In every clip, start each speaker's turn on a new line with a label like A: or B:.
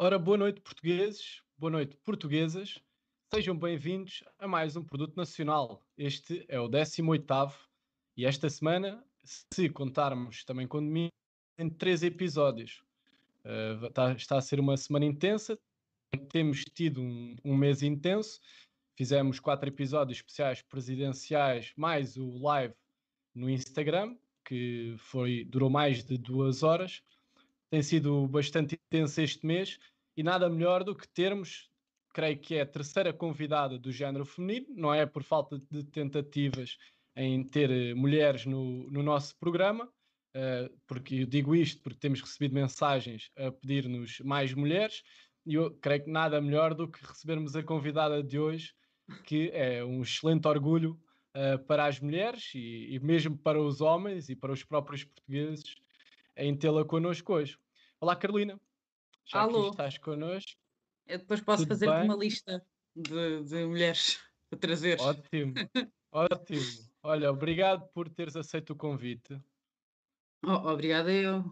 A: Ora, boa noite, portugueses, boa noite, portuguesas. Sejam bem-vindos a mais um produto nacional. Este é o 18 e esta semana, se contarmos também com mim, tem três episódios. Uh, está, está, a ser uma semana intensa, temos tido um, um, mês intenso, fizemos quatro episódios especiais presidenciais, mais o live no Instagram, que foi, durou mais de duas horas. Tem sido bastante intenso este mês e nada melhor do que termos, creio que é a terceira convidada do género feminino, não é por falta de tentativas em ter eh, mulheres no, no nosso programa, uh, porque eu digo isto porque temos recebido mensagens a pedir-nos mais mulheres, e eu creio que nada melhor do que recebermos a convidada de hoje, que é um excelente orgulho uh, para as mulheres e, e, mesmo para os homens e para os próprios portugueses em tê-la connosco hoje. Olá, Carolina. Já
B: Alô.
A: que estás connosco.
B: Eu depois posso fazer uma lista de, de mulheres para trazer.
A: Ótimo, ótimo. Olha, obrigado por teres aceito o convite.
B: Oh, obrigada eu.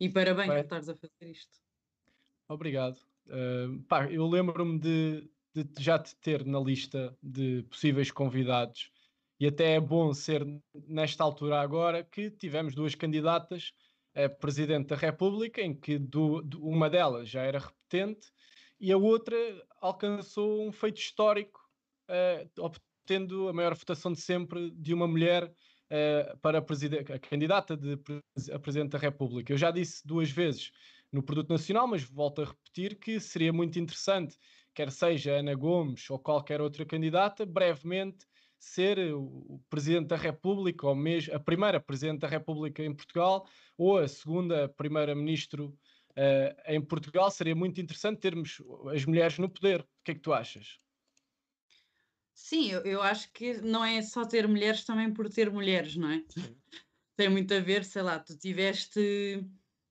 B: E parabéns Vai. por estares a fazer isto.
A: Obrigado. Uh, pá, eu lembro-me de, de, já te ter na lista de possíveis convidados e até é bom ser nesta altura agora que tivemos duas candidatas a Presidente da República, em que do, do, uma delas já era repetente e a outra alcançou um feito histórico, uh, obtendo a maior votação de sempre de uma mulher uh, para a, a candidata de, a Presidente da República. Eu já disse duas vezes no Produto Nacional, mas volto a repetir que seria muito interessante, quer seja Ana Gomes ou qualquer outra candidata, brevemente ser o Presidente da República, ou mesmo a primeira Presidente da República em Portugal, ou a segunda Primeira-Ministro uh, em Portugal. Seria muito interessante termos as mulheres no poder. O que é que tu achas?
B: Sim, eu, eu acho que não é só ter mulheres também por ter mulheres, não é? Sim. Tem muito a ver, sei lá, tu tiveste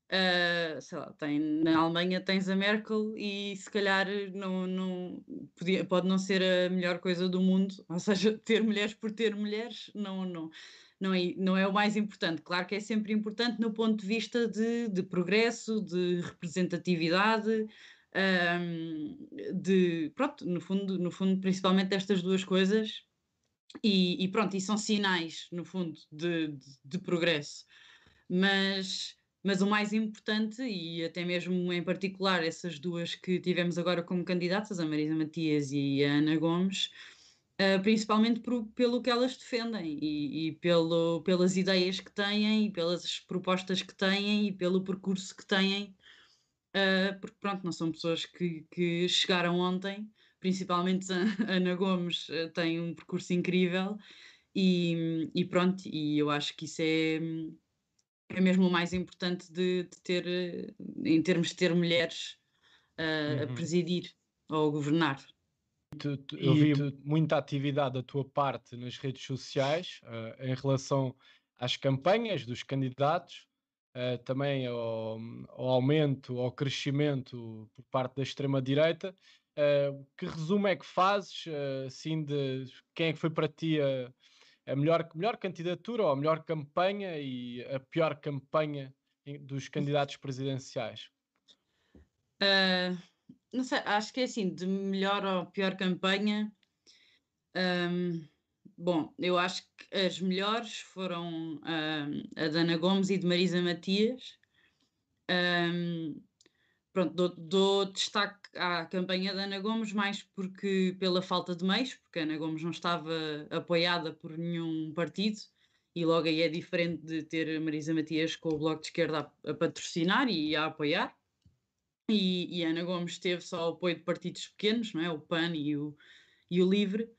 B: Uh, sei lá, tem, na Alemanha tens a Merkel e se calhar não, não, podia, pode não ser a melhor coisa do mundo, ou seja, ter mulheres por ter mulheres não, não, não, é, não é o mais importante. Claro que é sempre importante no ponto de vista de, de progresso, de representatividade, um, de pronto, no fundo, no fundo, principalmente destas duas coisas, e, e pronto, e são sinais, no fundo, de, de, de progresso. Mas mas o mais importante, e até mesmo em particular essas duas que tivemos agora como candidatas, a Marisa Matias e a Ana Gomes, uh, principalmente por, pelo que elas defendem e, e, pelo, pelas ideias que têm, e pelas propostas que têm e pelo percurso que têm, uh, porque pronto, não são pessoas que, que chegaram ontem, principalmente a Ana Gomes uh, tem um percurso incrível e, e pronto, e eu acho que isso é é mesmo o mais importante de, de ter, eh, em termos de ter mulheres uh, uhum. a presidir ou a governar.
A: Tu, tu, eu vi tu... muita atividade da tua parte nas redes sociais uh, em relação às campanhas dos candidatos, uh, também ao, ao, aumento, ao crescimento por parte da extrema-direita. que resumo é que fazes, assim, de quem é que foi para ti a a melhor, melhor candidatura ou a melhor campanha e a pior campanha dos candidatos presidenciais?
B: Uh, não sei, acho que é assim, de melhor ou pior campanha. Um, bom, eu acho que as melhores foram um, a Dana Gomes e de Marisa Matias. Um, pronto, dou, dou, destaque à campanha da Ana Gomes mais porque pela falta de meios, porque a Ana Gomes não estava apoiada por nenhum partido e logo aí é diferente de ter a Marisa Matias com o Bloco de Esquerda a, a patrocinar e a apoiar. E, e, a Ana Gomes teve só o apoio de partidos pequenos, não é? o PAN e o, e o LIVRE,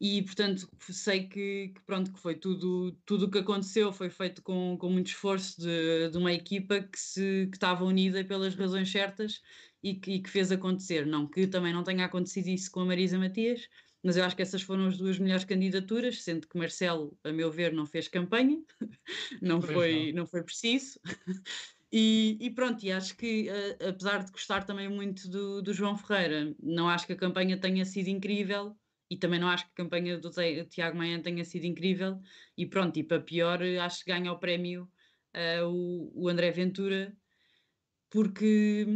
B: e portanto sei que, que, pronto que foi tudo tudo o que aconteceu foi feito com, com muito esforço de, de uma equipa que se que estava unida pelas razões certas e que, e que, fez acontecer não que também não tenha acontecido isso com a Marisa Matias mas eu acho que essas foram as duas melhores candidaturas sendo que Marcelo a meu ver não fez campanha não foi não. não foi preciso E, e, pronto, e acho que uh, apesar de gostar também muito do, do João Ferreira, não acho que a campanha tenha sido incrível, e também não acho que a campanha do Tiago Maia tenha sido incrível. E pronto, e para pior, acho que ganha o prémio uh, o, o André Ventura, porque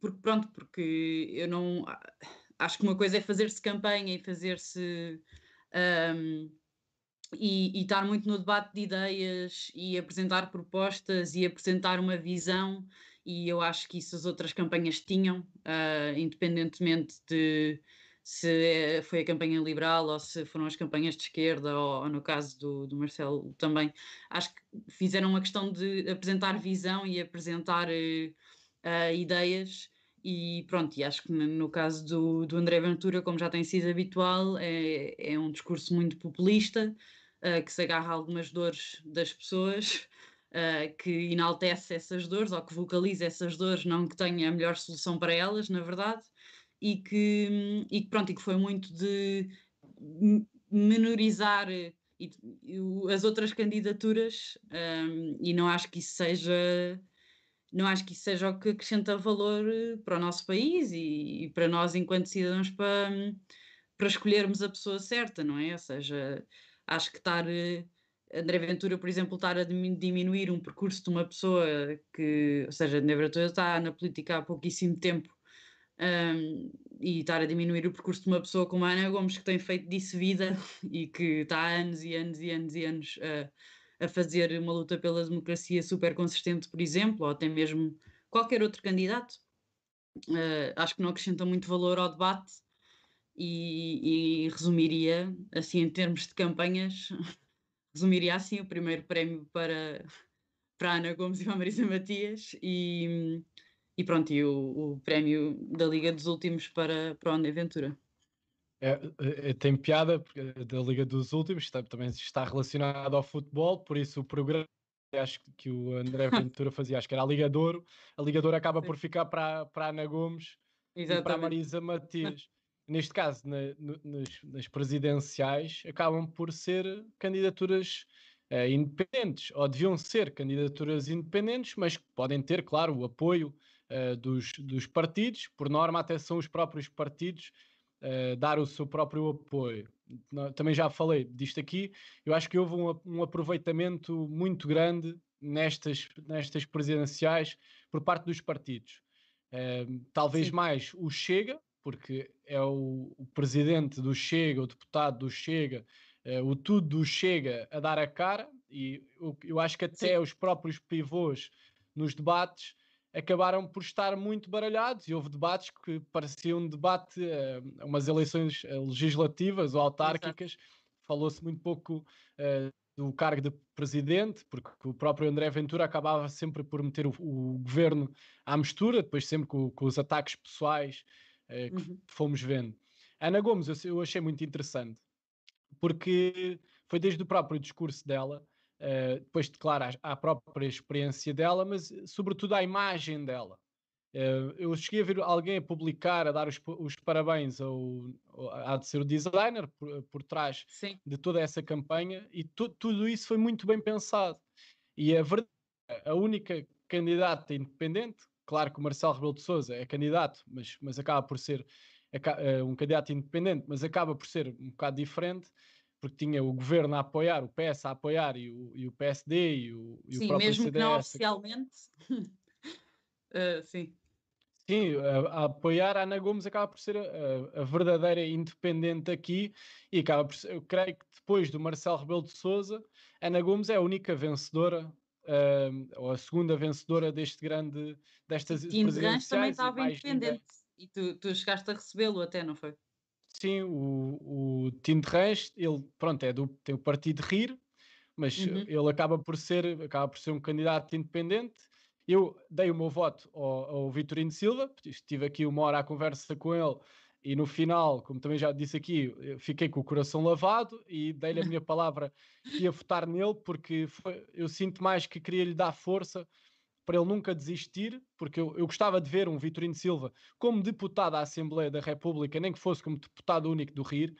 B: porque pronto, porque eu não acho que uma coisa é fazer-se campanha e fazer-se um, e, e, estar muito no debate de ideias e apresentar propostas e apresentar uma visão e eu acho que isso as outras campanhas tinham, uh, independentemente de se foi a campanha liberal ou se foram as campanhas de esquerda, ou, ou no caso do, do, Marcelo também, acho que fizeram uma questão de apresentar visão e apresentar uh, uh, ideias. E pronto, e acho que no caso do, do André Ventura, como já tem sido habitual, é, é um discurso muito populista, uh, que se agarra a algumas dores das pessoas, que enaltece essas dores ou que vocaliza essas dores, não que tenha a melhor solução para elas, na verdade e que, e que pronto, e que foi muito de menorizar e, e as outras candidaturas um, e não acho que isso seja não acho que isso seja o que acrescenta valor eh, para o nosso país e, e para nós enquanto cidadãos para, para escolhermos a pessoa certa, não é? Ou seja, acho que estar eh, André Ventura, por exemplo, estar a diminuir um percurso de uma pessoa que, ou seja, André Ventura está na política há pouquíssimo tempo um, e estar a diminuir o percurso de uma pessoa como a Ana Gomes, que tem feito disso vida e que está há anos e anos e anos e anos a, a fazer uma luta pela democracia super consistente, por exemplo, ou até mesmo qualquer outro candidato. Uh, acho que não acrescenta muito valor ao debate e, e resumiria, assim, em termos de campanhas, resumiria assim o primeiro prémio para, para a Ana Gomes e para a Marisa Matias e e pronto, e o, o prémio da Liga dos Últimos para, para o André Ventura.
A: É, é, tem piada, porque da Liga dos Últimos está, também está relacionado ao futebol, por isso o programa acho que o André Ventura fazia, acho que era a Liga de Ouro, a Liga de Ouro acaba por ficar para, para a Ana Gomes Exatamente. e para a Marisa Matias. Neste caso, na, nas, nas, presidenciais, acabam por ser candidaturas uh, independentes, ou deviam ser candidaturas independentes, mas podem ter, claro, o apoio uh, dos, dos partidos, por norma até são os próprios partidos uh, dar o seu próprio apoio. Também já falei disto aqui, eu acho que houve um, um aproveitamento muito grande nestas, nestas presidenciais por parte dos partidos. Uh, talvez Sim. mais o Chega, porque é o, o, presidente do Chega, o deputado do Chega, uh, o tudo do Chega a dar a cara, e eu, eu acho que até Sim. os próprios pivôs nos debates acabaram por estar muito baralhados e houve debates que pareciam um debate uh, umas eleições eh, legislativas ou autárquicas. Falou-se muito pouco uh, do cargo de presidente, porque o próprio André Ventura acabava sempre por meter o, o governo à mistura, depois sempre com, com os ataques pessoais uh, que uhum. fomos vendo. Ana Gomes, eu, eu achei muito interessante, porque foi desde o próprio discurso dela Uh, depois de, claro, a, própria experiência dela, mas sobretudo à imagem dela. Uh, eu cheguei a ver alguém a publicar, a dar os, os parabéns ao, ao, de ser o designer por, por trás Sim. de toda essa campanha e tu, tudo isso foi muito bem pensado. E a verdade, a única candidata independente, claro que o Marcelo Rebelo de Sousa é candidato, mas, mas acaba por ser um candidato independente, mas acaba por ser um bocado diferente porque tinha o governo a apoiar, o PS a apoiar e o, e o PSD e o, e
B: sim,
A: o próprio
B: mesmo CDS. que não oficialmente. uh, sim.
A: Sim, a, a, apoiar a Ana Gomes acaba por ser a, a, verdadeira independente aqui e acaba por ser, eu creio que depois do Marcelo Rebelo de Souza, Ana Gomes é a única vencedora uh, ou a segunda vencedora deste grande destas
B: e presidenciais. também estava independente e tu, tu chegaste a recebê-lo até, não foi?
A: Sim, o, o Tim de Reis, ele pronto, é do, tem o partido Rir, mas uhum. ele acaba por ser acaba por ser um candidato independente. Eu dei o meu voto ao, ao Vitorino Silva, estive aqui uma hora à conversa com ele e no final, como também já disse aqui, fiquei com o coração lavado e dei-lhe a minha palavra que ia votar nele porque foi, eu sinto mais que queria lhe dar força para ele nunca desistir, porque eu, eu gostava de ver um Vitorino Silva como deputado à Assembleia da República, nem que fosse como deputado único do RIR,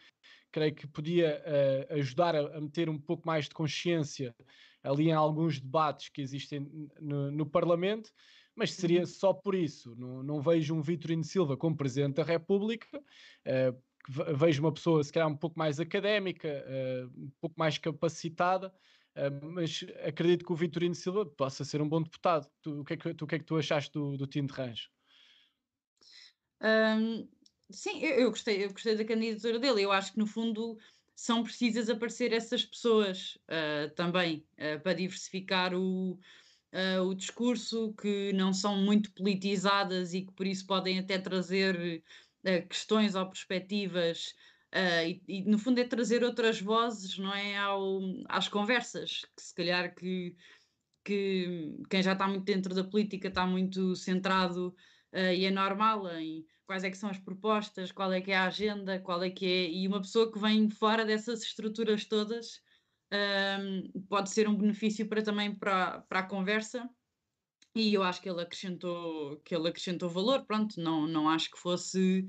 A: creio que podia uh, ajudar a, a, meter um pouco mais de consciência ali em alguns debates que existem no, no Parlamento, mas seria uhum. só por isso. Não, não vejo um Vitorino Silva como Presidente da República, uh, vejo uma pessoa se calhar um pouco mais académica, uh, um pouco mais capacitada, mas acredito que o Vitorino Silva possa ser um bom deputado. Tu, o, que é que, tu, o que é que tu achaste do, do Tim de Rancho?
B: Um, sim, eu, eu, gostei, eu gostei da candidatura dele. Eu acho que, no fundo, são precisas aparecer essas pessoas uh, também uh, para diversificar o, uh, o discurso, que não são muito politizadas e que por isso podem até trazer questões ou perspectivas. E, e, no fundo é trazer outras vozes não é ao, às conversas que se calhar que, que quem já está muito dentro da política está muito centrado e é normal em quais é que são as propostas, qual é que é a agenda, qual é que é. E uma pessoa que vem fora dessas estruturas todas pode ser um benefício para também para, para a conversa. E eu acho que ele acrescentou, que ele acrescentou valor, pronto, não, não acho que fosse.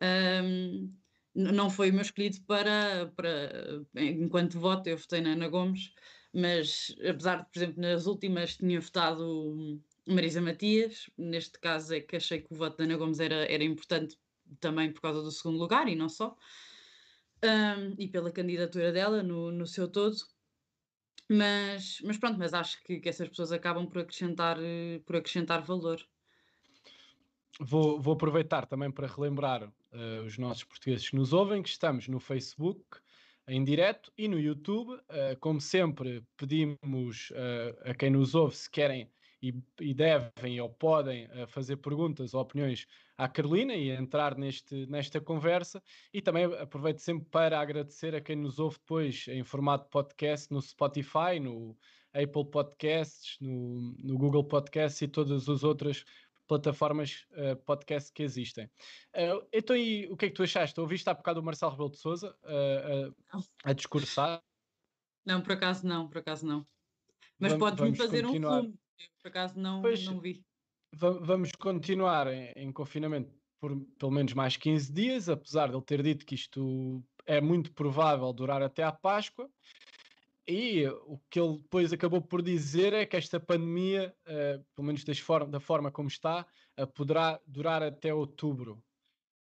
B: Um, não foi o meu escolhido para, para. Enquanto voto, eu votei na Ana Gomes, mas apesar de, por exemplo, nas últimas tinha votado Marisa Matias, neste caso é que achei que o voto da Ana Gomes era, era importante também por causa do segundo lugar e não só, um, e pela candidatura dela no, no seu todo. Mas, mas pronto, mas acho que, que essas pessoas acabam por acrescentar, por acrescentar valor.
A: Vou, vou aproveitar também para relembrar uh, os nossos portugueses que nos ouvem que estamos no Facebook em direto e no YouTube. Uh, como sempre, pedimos uh, a quem nos ouve se querem e, devem ou podem fazer perguntas ou opiniões à Carolina e entrar neste, nesta conversa. E também aproveito sempre para agradecer a quem nos ouve depois em formato podcast no Spotify, no Apple Podcasts, no, no Google Podcasts e todas as outras plataformas uh, podcast que existem. Uh, então, e o que é que tu achaste? Ouviste há bocado o Marcelo Rebelo de Souza uh, a discursar?
B: Não, por acaso não, por acaso não. Mas podes-me fazer continuar. um filme por acaso não, pois, não vi.
A: Vamos continuar em, em, confinamento por pelo menos mais 15 dias, apesar de ele ter dito que isto é muito provável durar até à Páscoa. E o que ele depois acabou por dizer é que esta pandemia, uh, pelo menos forma, da forma como está, uh, poderá durar até outubro.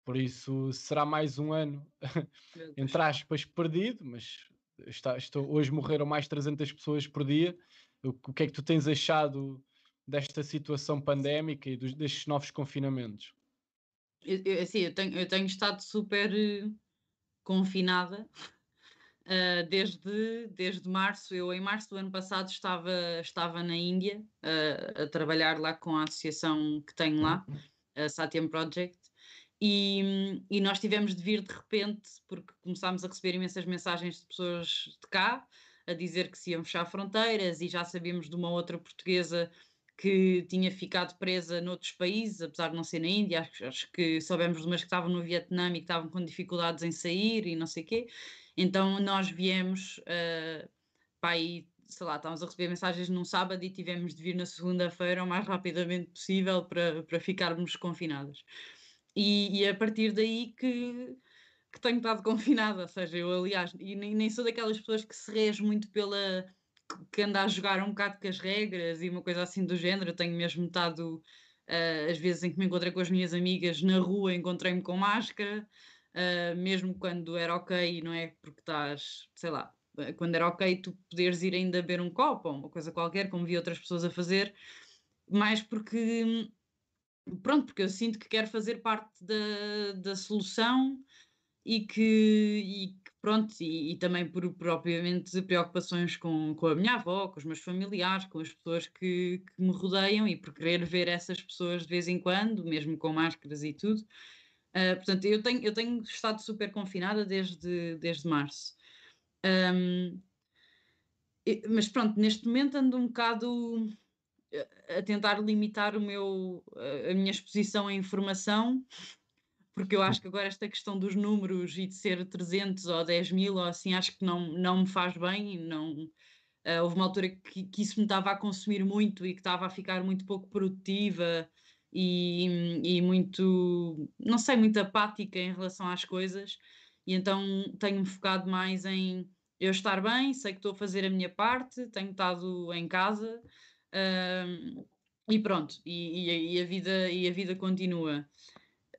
A: Por isso será mais um ano, entre aspas, perdido, mas está, estou, hoje morreram mais 300 pessoas por dia o, o que é que tu tens achado desta situação pandémica e dos, destes novos confinamentos?
B: Eu, eu, assim, eu, tenho, eu tenho estado super uh, confinada uh, desde, desde março. Eu, em março do ano passado, estava, estava na Índia uh, a trabalhar lá com a associação que tenho lá, uhum. a Satyam Project. E, e nós tivemos de vir de repente, porque começámos a receber imensas mensagens de pessoas de cá, a dizer que se iam fechar fronteiras e já sabíamos de uma outra portuguesa que tinha ficado presa noutros países, apesar de não ser na Índia, acho, acho que soubemos de umas que estavam no Vietnã e que estavam com dificuldades em sair e não sei o quê. Então nós viemos, uh, pá, aí, sei lá, estávamos a receber mensagens num sábado e tivemos de vir na segunda-feira o mais rapidamente possível para, para ficarmos confinados. E, e a partir daí que que tenho estado confinada, ou seja, eu aliás, e nem, nem sou daquelas pessoas que se rege muito pela que anda a jogar um bocado com as regras e uma coisa assim do género, eu tenho mesmo estado uh, às vezes em que me encontrei com as minhas amigas na rua, encontrei-me com máscara, uh, mesmo quando era ok, não é porque estás, sei lá, quando era ok tu poderes ir ainda beber um copo ou uma coisa qualquer, como vi outras pessoas a fazer, mais porque pronto, porque eu sinto que quero fazer parte da, da solução e que, e que pronto, e, e, também por propriamente preocupações com, com a minha avó, com os meus familiares, com as pessoas que, que me rodeiam e por querer ver essas pessoas de vez em quando, mesmo com máscaras e tudo. Uh, portanto, eu tenho, eu tenho estado super confinada desde, desde março. Um, mas pronto, neste momento ando um bocado a tentar limitar o meu, a minha exposição à informação porque eu acho que agora esta questão dos números e de ser 300 ou 10 mil ou assim, acho que não, não me faz bem. Não, houve uma altura que, que, isso me estava a consumir muito e que estava a ficar muito pouco produtiva e, e muito, não sei, muito apática em relação às coisas. E então tenho-me focado mais em eu estar bem, sei que estou a fazer a minha parte, tenho estado em casa. Uh, e pronto, e, e, e, a vida, e a vida continua.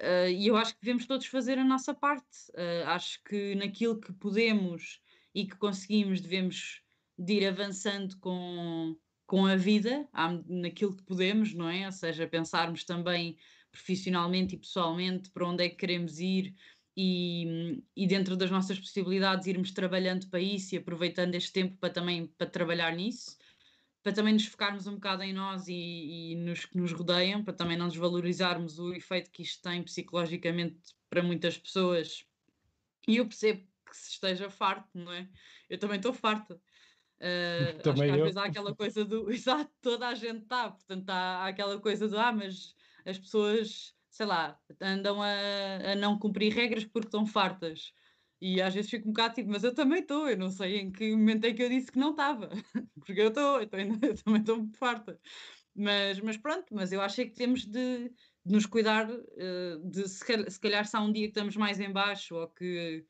B: Uh, e eu acho que devemos todos fazer a nossa parte. Uh, acho que naquilo que podemos e que conseguimos, devemos de ir avançando com, com a vida, naquilo que podemos, não é? Ou seja, pensarmos também, profissionalmente e pessoalmente, para onde é que queremos ir e, e dentro das nossas possibilidades irmos trabalhando para isso e aproveitando este tempo para também para trabalhar nisso, para também nos focarmos um bocado em nós e, e nos que nos rodeiam, para também não desvalorizarmos o efeito que isto tem psicologicamente para muitas pessoas. E eu percebo que se esteja farto, não é? Eu também estou farta. Uh, acho que às eu. vezes há aquela coisa do exato, toda a gente está, portanto há, há, aquela coisa do ah, mas as pessoas, sei lá, andam a, a não cumprir regras porque estão fartas. E às vezes fico um bocado tipo, mas eu também estou, eu não sei em que momento é que eu disse que não estava, porque eu estou, eu, eu, também estou farta. Mas, mas pronto, mas eu acho que temos de, de nos cuidar, uh, de se calhar, se calhar se há um dia que estamos mais em baixo ou que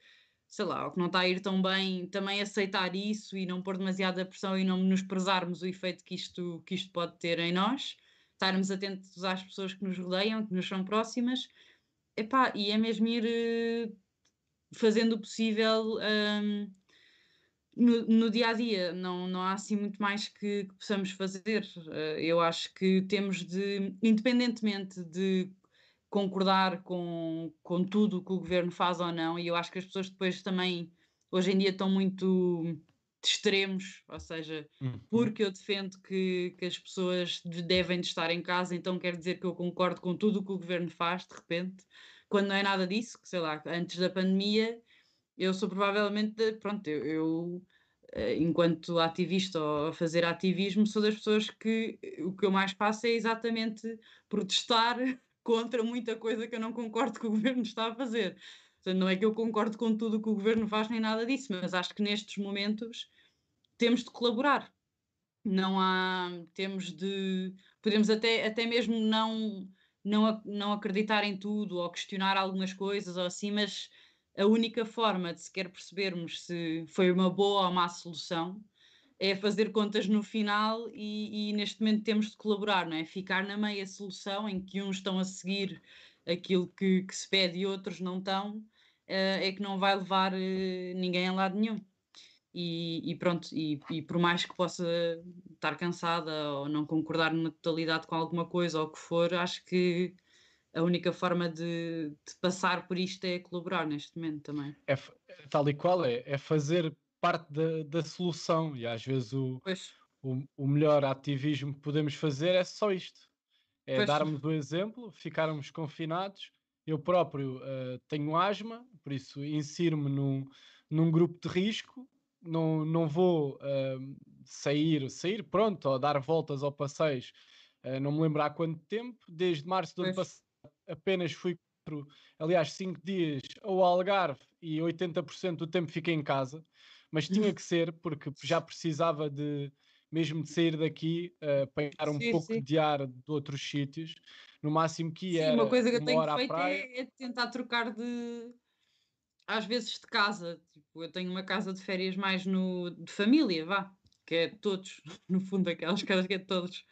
B: sei lá, ou que não está a ir tão bem, também aceitar isso e não pôr demasiada pressão e não nos prezarmos o efeito que isto, que isto pode ter em nós, estarmos atentos às pessoas que nos rodeiam, que nos são próximas, Epá, e é mesmo ir uh, fazendo o possível um, no, no, dia a dia, não, não há assim muito mais que, que possamos fazer. Uh, eu acho que temos de, independentemente de concordar com, com tudo que o governo faz ou não, e eu acho que as pessoas depois também, hoje em dia, estão muito de extremos, ou seja, uhum. porque eu defendo que, que as pessoas devem de estar em casa, então quer dizer que eu concordo com tudo o que o governo faz, de repente, quando não é nada disso, que sei lá, antes da pandemia, eu sou provavelmente, pronto, eu, eu eh, enquanto ativista ou a fazer ativismo, sou das pessoas que o que eu mais faço é exatamente protestar contra muita coisa que eu não concordo que o governo está a fazer. Portanto, não é que eu concordo com tudo o que o governo faz nem nada disso, mas acho que nestes momentos temos de colaborar. Não há, temos de, podemos até, até mesmo não, não, não acreditar em tudo ou questionar algumas coisas ou assim, mas a única forma de sequer percebermos se foi uma boa ou má solução é fazer contas no final e, e, neste momento temos de colaborar, não é? Ficar na meia solução em que uns estão a seguir aquilo que, que se pede e outros não estão, uh, é que não vai levar uh, ninguém a lado nenhum. E, e pronto, e, e, por mais que possa estar cansada ou não concordar na totalidade com alguma coisa ou o que for, acho que a única forma de, de passar por isto é colaborar neste momento também.
A: É, tal e qual é, é fazer parte da, da solução e às vezes o, o, o, melhor ativismo que podemos fazer é só isto. É pois. darmos o exemplo, ficarmos confinados. Eu próprio uh, tenho asma, por isso insiro-me num, num grupo de risco. Não, não vou uh, sair, sair pronto, ou dar voltas ao passeios, uh, não me lembro há quanto tempo. Desde março do ano passado apenas fui, aliás, 5 dias ao Algarve e 80% do tempo fiquei em casa mas tinha que ser porque já precisava de mesmo de sair daqui uh, apanhar um sim, pouco sim. de ar de outros sítios. No máximo que ia.
B: Uma coisa que eu tenho feito é, é, tentar trocar de às vezes de casa. Tipo, eu tenho uma casa de férias mais no de família, vá, que é todos, no fundo, aquelas casas que é de todos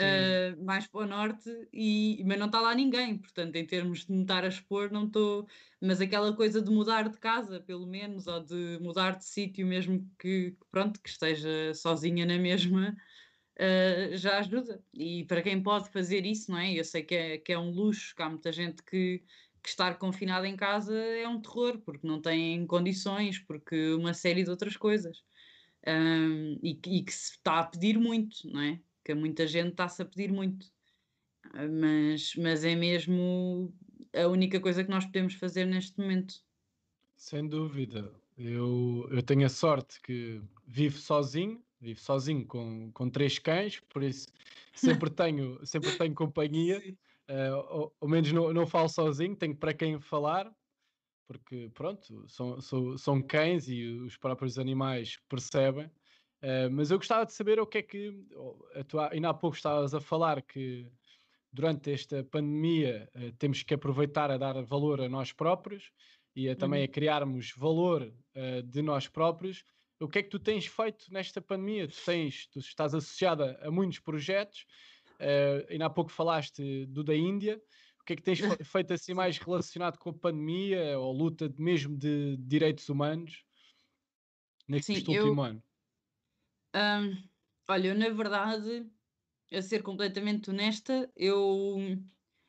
B: uh, mais para o norte, e, mas não está lá ninguém, portanto, em termos de me estar a expor, não estou. Mas aquela coisa de mudar de casa, pelo menos, ou de mudar de sítio, mesmo que, pronto, que esteja sozinha na mesma, uh, já ajuda. E para quem pode fazer isso, não é? Eu sei que é, que é um luxo, que há muita gente que que estar confinado em casa é um terror, porque não tem condições, porque uma série de outras coisas. Um, e, e, que se está a pedir muito, não é? Que muita gente está-se a pedir muito. Ah, mas, mas é mesmo a única coisa que nós podemos fazer neste momento.
A: Sem dúvida. Eu, eu tenho a sorte que vivo sozinho, vivo sozinho com, com três cães, por isso sempre tenho, sempre tenho companhia. Uh, menos não, não falo sozinho, tenho para quem falar, porque pronto, são, são, são cães e os próprios animais percebem. Uh, mas eu gostava de saber o que é que. Tu ainda há pouco estavas a falar que durante esta pandemia uh, temos que aproveitar a dar valor a nós próprios e a, também uhum. a criarmos valor uh, de nós próprios. O que é que tu tens feito nesta pandemia? Tu, tens, tu estás associada a muitos projetos, uh, ainda há pouco falaste do da Índia. O que é que tens feito assim mais relacionado com a pandemia ou luta mesmo de direitos humanos neste Sim, último eu... ano?
B: Um, olha, eu na verdade, a ser completamente honesta, eu,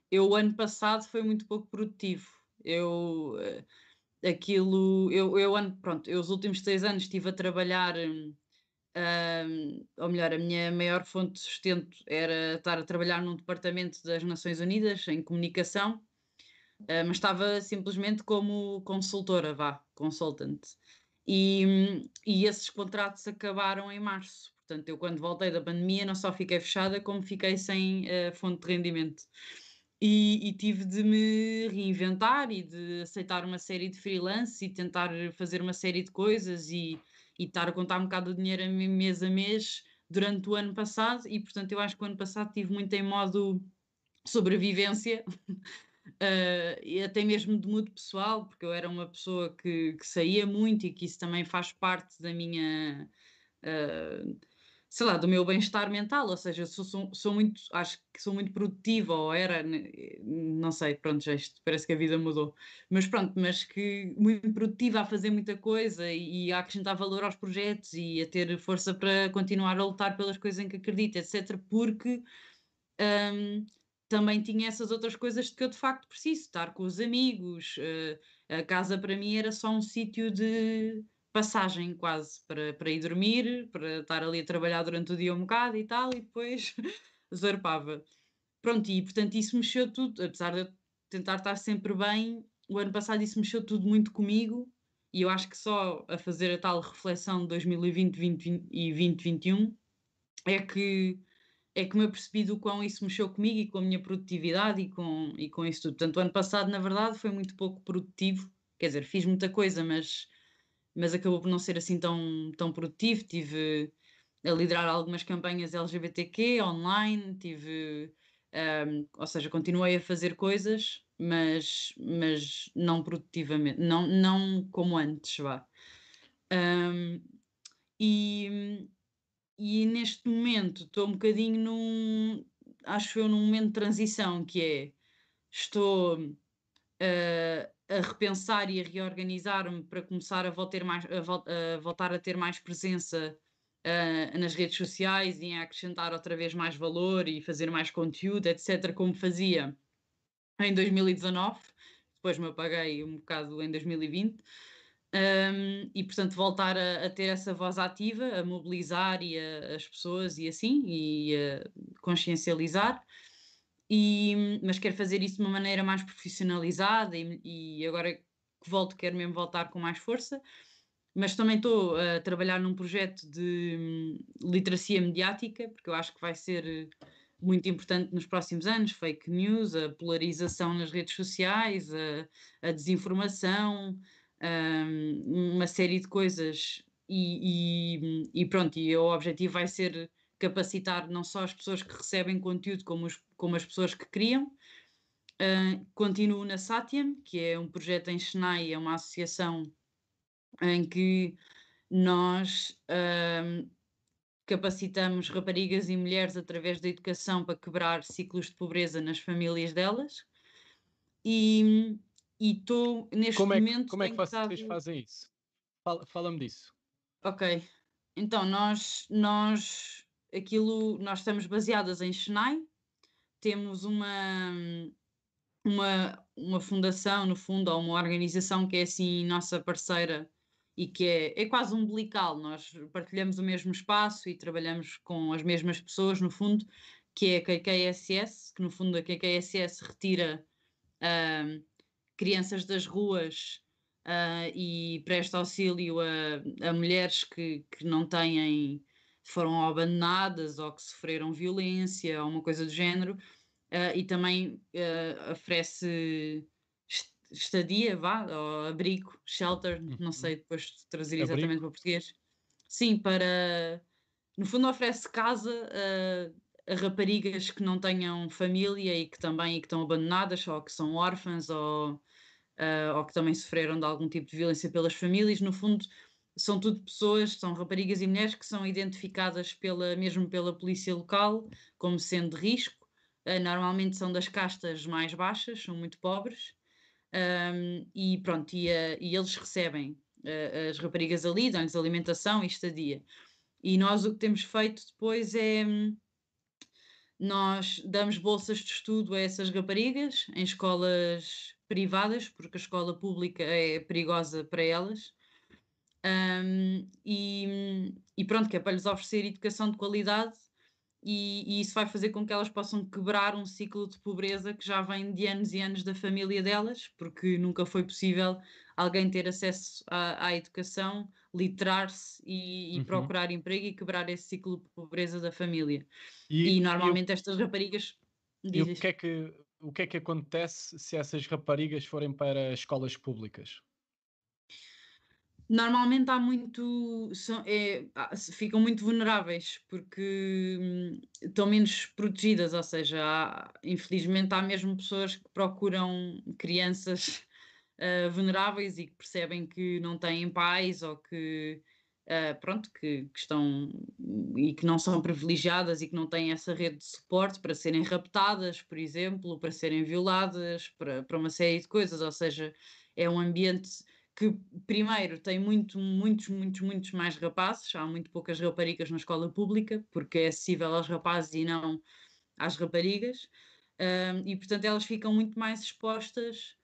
B: eu o ano passado foi muito pouco produtivo. Eu uh, aquilo, eu, eu ano, pronto, eu os últimos seis anos estive a trabalhar, uh, ou melhor, a minha maior fonte de sustento era estar a trabalhar num departamento das Nações Unidas em comunicação, uh, mas estava simplesmente como consultora, vá, consultant. E, e esses contratos acabaram em março. Portanto, eu quando voltei da pandemia não só fiquei fechada, como fiquei sem uh, fonte de rendimento. E, e, tive de me reinventar e de aceitar uma série de freelance e tentar fazer uma série de coisas e, e estar a contar um bocado de dinheiro mês a mês durante o ano passado. E portanto, eu acho que o ano passado tive muito em modo sobrevivência. Uh, e até mesmo de modo pessoal, porque eu era uma pessoa que, que saía muito e que isso também faz parte da minha uh, sei lá, do meu bem-estar mental, ou seja, sou, sou, sou, muito, acho que sou muito produtiva, ou era, não sei, pronto, já isto parece que a vida mudou, mas pronto, mas que muito produtiva a fazer muita coisa e, e a acrescentar valor aos projetos e a ter força para continuar a lutar pelas coisas em que acredito, etc., porque um, também tinha essas outras coisas de que eu de facto preciso, estar com os amigos, uh, a casa para mim era só um sítio de passagem quase para, para ir dormir, para estar ali a trabalhar durante o dia um bocado e tal, e depois zarpava. Pronto, e portanto isso mexeu tudo, apesar de eu tentar estar sempre bem, o ano passado isso mexeu tudo muito comigo, e eu acho que só a fazer a tal reflexão de 2020 20, e 2021 é que é que me apercebi do quão isso mexeu comigo e com a minha produtividade e com, e com isso tudo. Portanto, o ano passado, na verdade, foi muito pouco produtivo. Quer dizer, fiz muita coisa, mas mas acabou por não ser assim tão, tão produtivo. Tive a liderar algumas campanhas LGBTQ online, tive, um, ou seja, continuei a fazer coisas, mas, mas não produtivamente, não, não como antes, vá. Um, e, e neste momento estou um bocadinho num, acho eu, num momento de transição que é, estou uh, a repensar e a reorganizar-me para começar a, voltar, mais, a, vol a voltar a ter mais presença uh, nas redes sociais e a acrescentar outra vez mais valor e fazer mais conteúdo, etc., como fazia em 2019. Depois me apaguei um bocado em 2020. Um, e portanto voltar a, a, ter essa voz ativa, a mobilizar e a, as pessoas e assim, e a consciencializar. E, mas quero fazer isso de uma maneira mais profissionalizada e, e agora que volto quero mesmo voltar com mais força. Mas também estou a trabalhar num projeto de hum, literacia mediática, porque eu acho que vai ser muito importante nos próximos anos, fake news, a polarização nas redes sociais, a, a desinformação, um, uma série de coisas e, e, e, pronto, e o objetivo vai ser capacitar não só as pessoas que recebem conteúdo, como, os, como as pessoas que criam. Uh, continuo na Satyam, que é um projeto em Chennai, é uma associação em que nós capacitamos raparigas e mulheres através da educação para quebrar ciclos de pobreza nas famílias delas. E estou neste
A: como
B: é, momento.
A: Como é que vocês estado... fazem isso? Fala-me disso.
B: Ok. Então, nós, nós aquilo, nós estamos baseadas em Chennai, temos uma, uma, uma fundação, no fundo, ou uma organização que é assim nossa parceira e que é, é quase umbilical. Nós partilhamos o mesmo espaço e trabalhamos com as mesmas pessoas, no fundo, que é a KKSS, que no fundo a KKSS retira uh, crianças das ruas uh, e presta auxílio a, a mulheres que, que não têm foram abandonadas ou que sofreram violência ou uma coisa do género, uh, e também uh, oferece estadia, vá, ou abrigo, shelter, não uhum. sei depois trazer exatamente abrigo. para português. Sim, para. No fundo, oferece casa a, raparigas que não tenham família e que também e que estão abandonadas, ou que são órfãs, ou, uh, ou que também sofreram de algum tipo de violência pelas famílias. No fundo, são tudo pessoas, são raparigas e mulheres que são identificadas pela, mesmo pela polícia local como sendo de risco. Uh, normalmente são das castas mais baixas, são muito pobres. Um, e pronto, e, uh, e eles recebem as raparigas ali, dão-lhes alimentação e estadia. E nós o que temos feito depois é nós damos bolsas de estudo a essas raparigas em escolas privadas, porque a escola pública é perigosa para elas. Um, e, e, pronto, que é para lhes oferecer educação de qualidade e, e, isso vai fazer com que elas possam quebrar um ciclo de pobreza que já vem de anos e anos da família delas, porque nunca foi possível alguém ter acesso à, à educação, literar-se e, e uhum. procurar emprego e quebrar esse ciclo de pobreza da família. E, e normalmente estas raparigas.
A: E o que, é que, o que é que acontece se essas raparigas forem para escolas públicas?
B: Normalmente há muito. São, é, ficam muito vulneráveis porque hum, estão menos protegidas, ou seja, há, infelizmente há mesmo pessoas que procuram crianças uh, vulneráveis e que percebem que não têm pais ou que. Uh, pronto, que, que, estão e que não são privilegiadas e que não têm essa rede de suporte para serem raptadas, por exemplo, para serem violadas, para, para uma série de coisas, ou seja, é um ambiente que primeiro tem muito, muitos, muitos, muitos mais rapazes, há muito poucas raparigas na escola pública, porque é acessível aos rapazes e não às raparigas, um, e portanto elas ficam muito mais expostas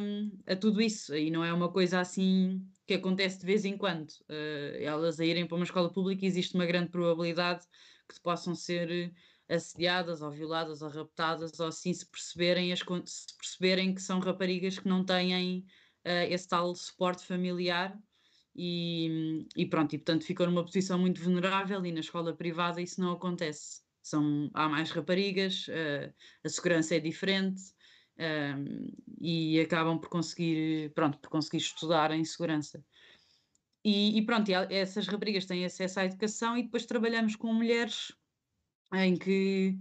B: um, a tudo isso, e não é uma coisa assim que acontece de vez em quando. Uh, elas a irem para uma escola pública existe uma grande probabilidade que possam ser assediadas ou violadas ou raptadas, ou assim se perceberem, as, se perceberem que são raparigas que não têm uh, esse tal suporte familiar e, e, pronto, e portanto ficou numa posição muito vulnerável e na escola privada isso não acontece. São, há mais raparigas, uh, a segurança é diferente uh, e acabam por conseguir, pronto, por conseguir estudar em segurança. E, e pronto, e essas raparigas têm acesso à educação e depois trabalhamos com mulheres em que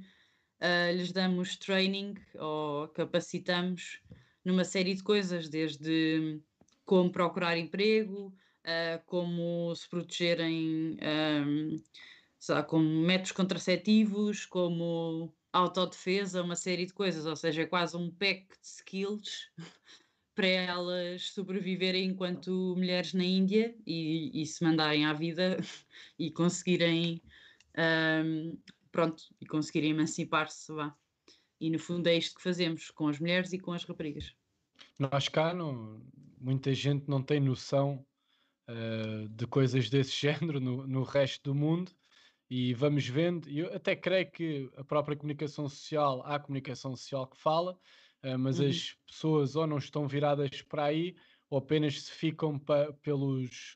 B: uh, lhes damos training ou capacitamos numa série de coisas, desde como procurar emprego, uh, como se protegerem, um, lá, como métodos contraceptivos, como autodefesa, uma série de coisas, ou seja, é quase um pack de skills para elas sobreviverem enquanto mulheres na Índia e, e se mandarem à vida e conseguirem um, pronto, e conseguirem emancipar-se, vá. E no fundo é isto que fazemos com as mulheres e com as raparigas.
A: Nós cá, não, muita gente não tem noção uh, de coisas desse género no, no resto do mundo e vamos vendo. Eu até creio que a própria comunicação social, há comunicação social que fala, uh, mas uhum. as pessoas ou não estão viradas para aí ou apenas se ficam pa, pelos,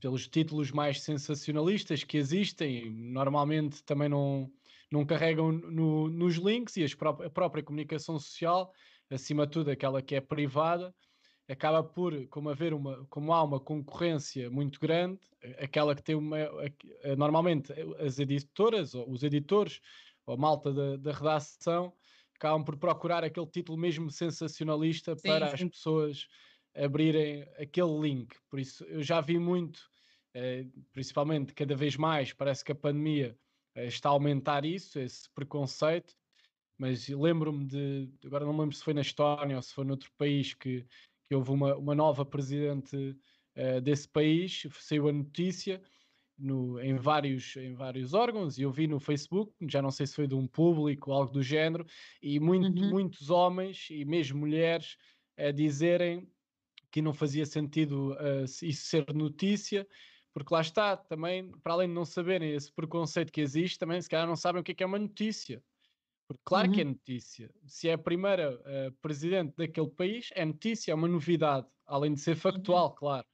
A: pelos títulos mais sensacionalistas que existem. Normalmente também não não carregam no, nos links e pró a própria comunicação social, acima de tudo aquela que é privada, acaba por, como, haver uma, como há uma concorrência muito grande, aquela que tem uma. Normalmente as editoras, ou os editores, ou a malta da, da redação, acabam por procurar aquele título mesmo sensacionalista sim, para sim. as pessoas abrirem aquele link. Por isso, eu já vi muito, eh, principalmente cada vez mais, parece que a pandemia está a aumentar isso, esse preconceito, mas lembro-me de, agora não lembro se foi na Estónia ou se foi noutro país que, que houve uma, uma nova presidente uh, desse país, saiu a notícia no, em, vários, em vários órgãos e eu vi no Facebook, já não sei se foi de um público ou algo do género, e muito, uhum. muitos homens e mesmo mulheres a dizerem que não fazia sentido uh, isso ser notícia porque lá está, também, para além de não saberem esse preconceito que existe, também se calhar não sabem o que é, que é uma notícia. Porque claro uhum. que é uhum. notícia. Se é a primeira uh, presidente daquele país, é notícia, é uma novidade, além de ser uhum. factual, uhum. claro.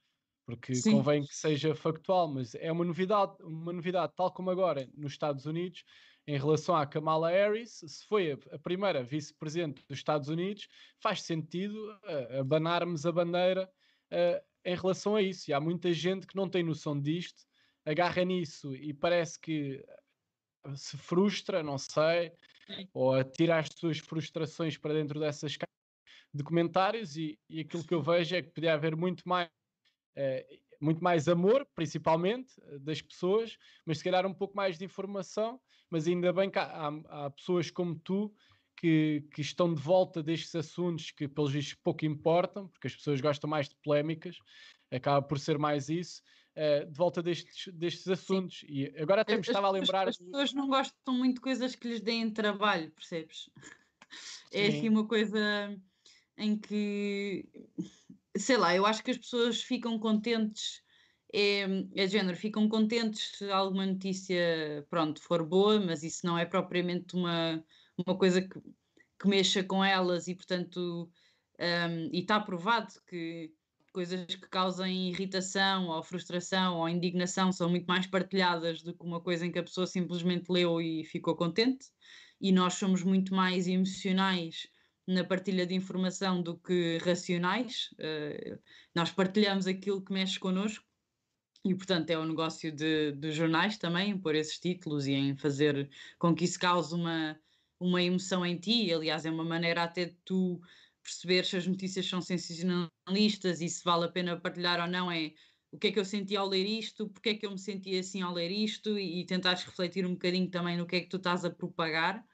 A: Porque Sim. convém que seja factual, mas é uma novidade, uma novidade, tal como agora nos Estados Unidos, em relação à Kamala Harris, se foi a, a primeira vice-presidente dos Estados Unidos, faz sentido uh, abanarmos a bandeira uh, em relação a isso. E há muita gente que não tem noção disto, agarra nisso e parece que eh, se frustra, não sei, ou atira as suas frustrações para dentro dessas de comentários e, e aquilo que eu vejo é que podia haver muito mais é, muito mais amor, principalmente, eh, das pessoas, mas se calhar um pouco mais de informação, mas ainda bem que há, há, há pessoas como tu que, que, estão de volta destes assuntos que, pelos vistos, pouco importam, porque as pessoas gostam mais de polémicas, acaba por ser mais isso. uh, de volta destes, destes assuntos. Sim. E agora até me as, estava a lembrar.
B: As, as pessoas não gostam muito de coisas que lhes deem trabalho, percebes? É assim uma coisa em que, sei lá, eu acho que as pessoas ficam contentes. É, é de género, ficam contentes se alguma notícia, pronto, for boa, mas isso não é propriamente uma, uma coisa que, que mexa com elas e, portanto, um, e está provado que coisas que causem irritação ou frustração ou indignação são muito mais partilhadas do que uma coisa em que a pessoa simplesmente leu e ficou contente. E nós somos muito mais emocionais na partilha de informação do que racionais. Uh, nós partilhamos aquilo que mexe connosco e, portanto, é o negócio de, dos jornais também, pôr esses títulos e em fazer com que isso cause uma, uma emoção em ti. Aliás, é uma maneira até de tu perceber se as notícias são sensacionalistas e se vale a pena partilhar ou não é o que é que eu senti ao ler isto, porque é que eu me senti assim ao ler isto e, e tentares refletir um bocadinho também no que é que tu estás a propagar.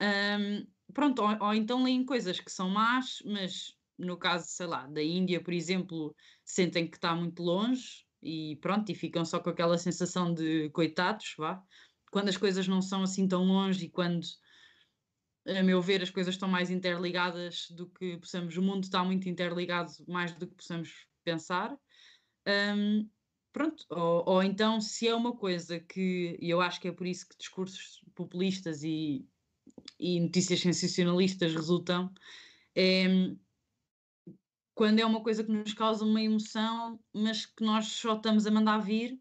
B: Um, pronto, ou, ou, então leem coisas que são más, mas no caso, sei lá, da Índia, por exemplo, sentem que está muito longe e pronto, e ficam só com aquela sensação de coitados, vá. Quando as coisas não são assim tão longe e quando a meu ver, as coisas estão mais interligadas do que possamos. O mundo está muito interligado mais do que possamos pensar. Um, pronto, ou, ou, então, se é uma coisa que, e eu acho que é por isso que discursos populistas e, e notícias sensacionalistas resultam, é quando é uma coisa que nos causa uma emoção, mas que nós só estamos a mandar vir,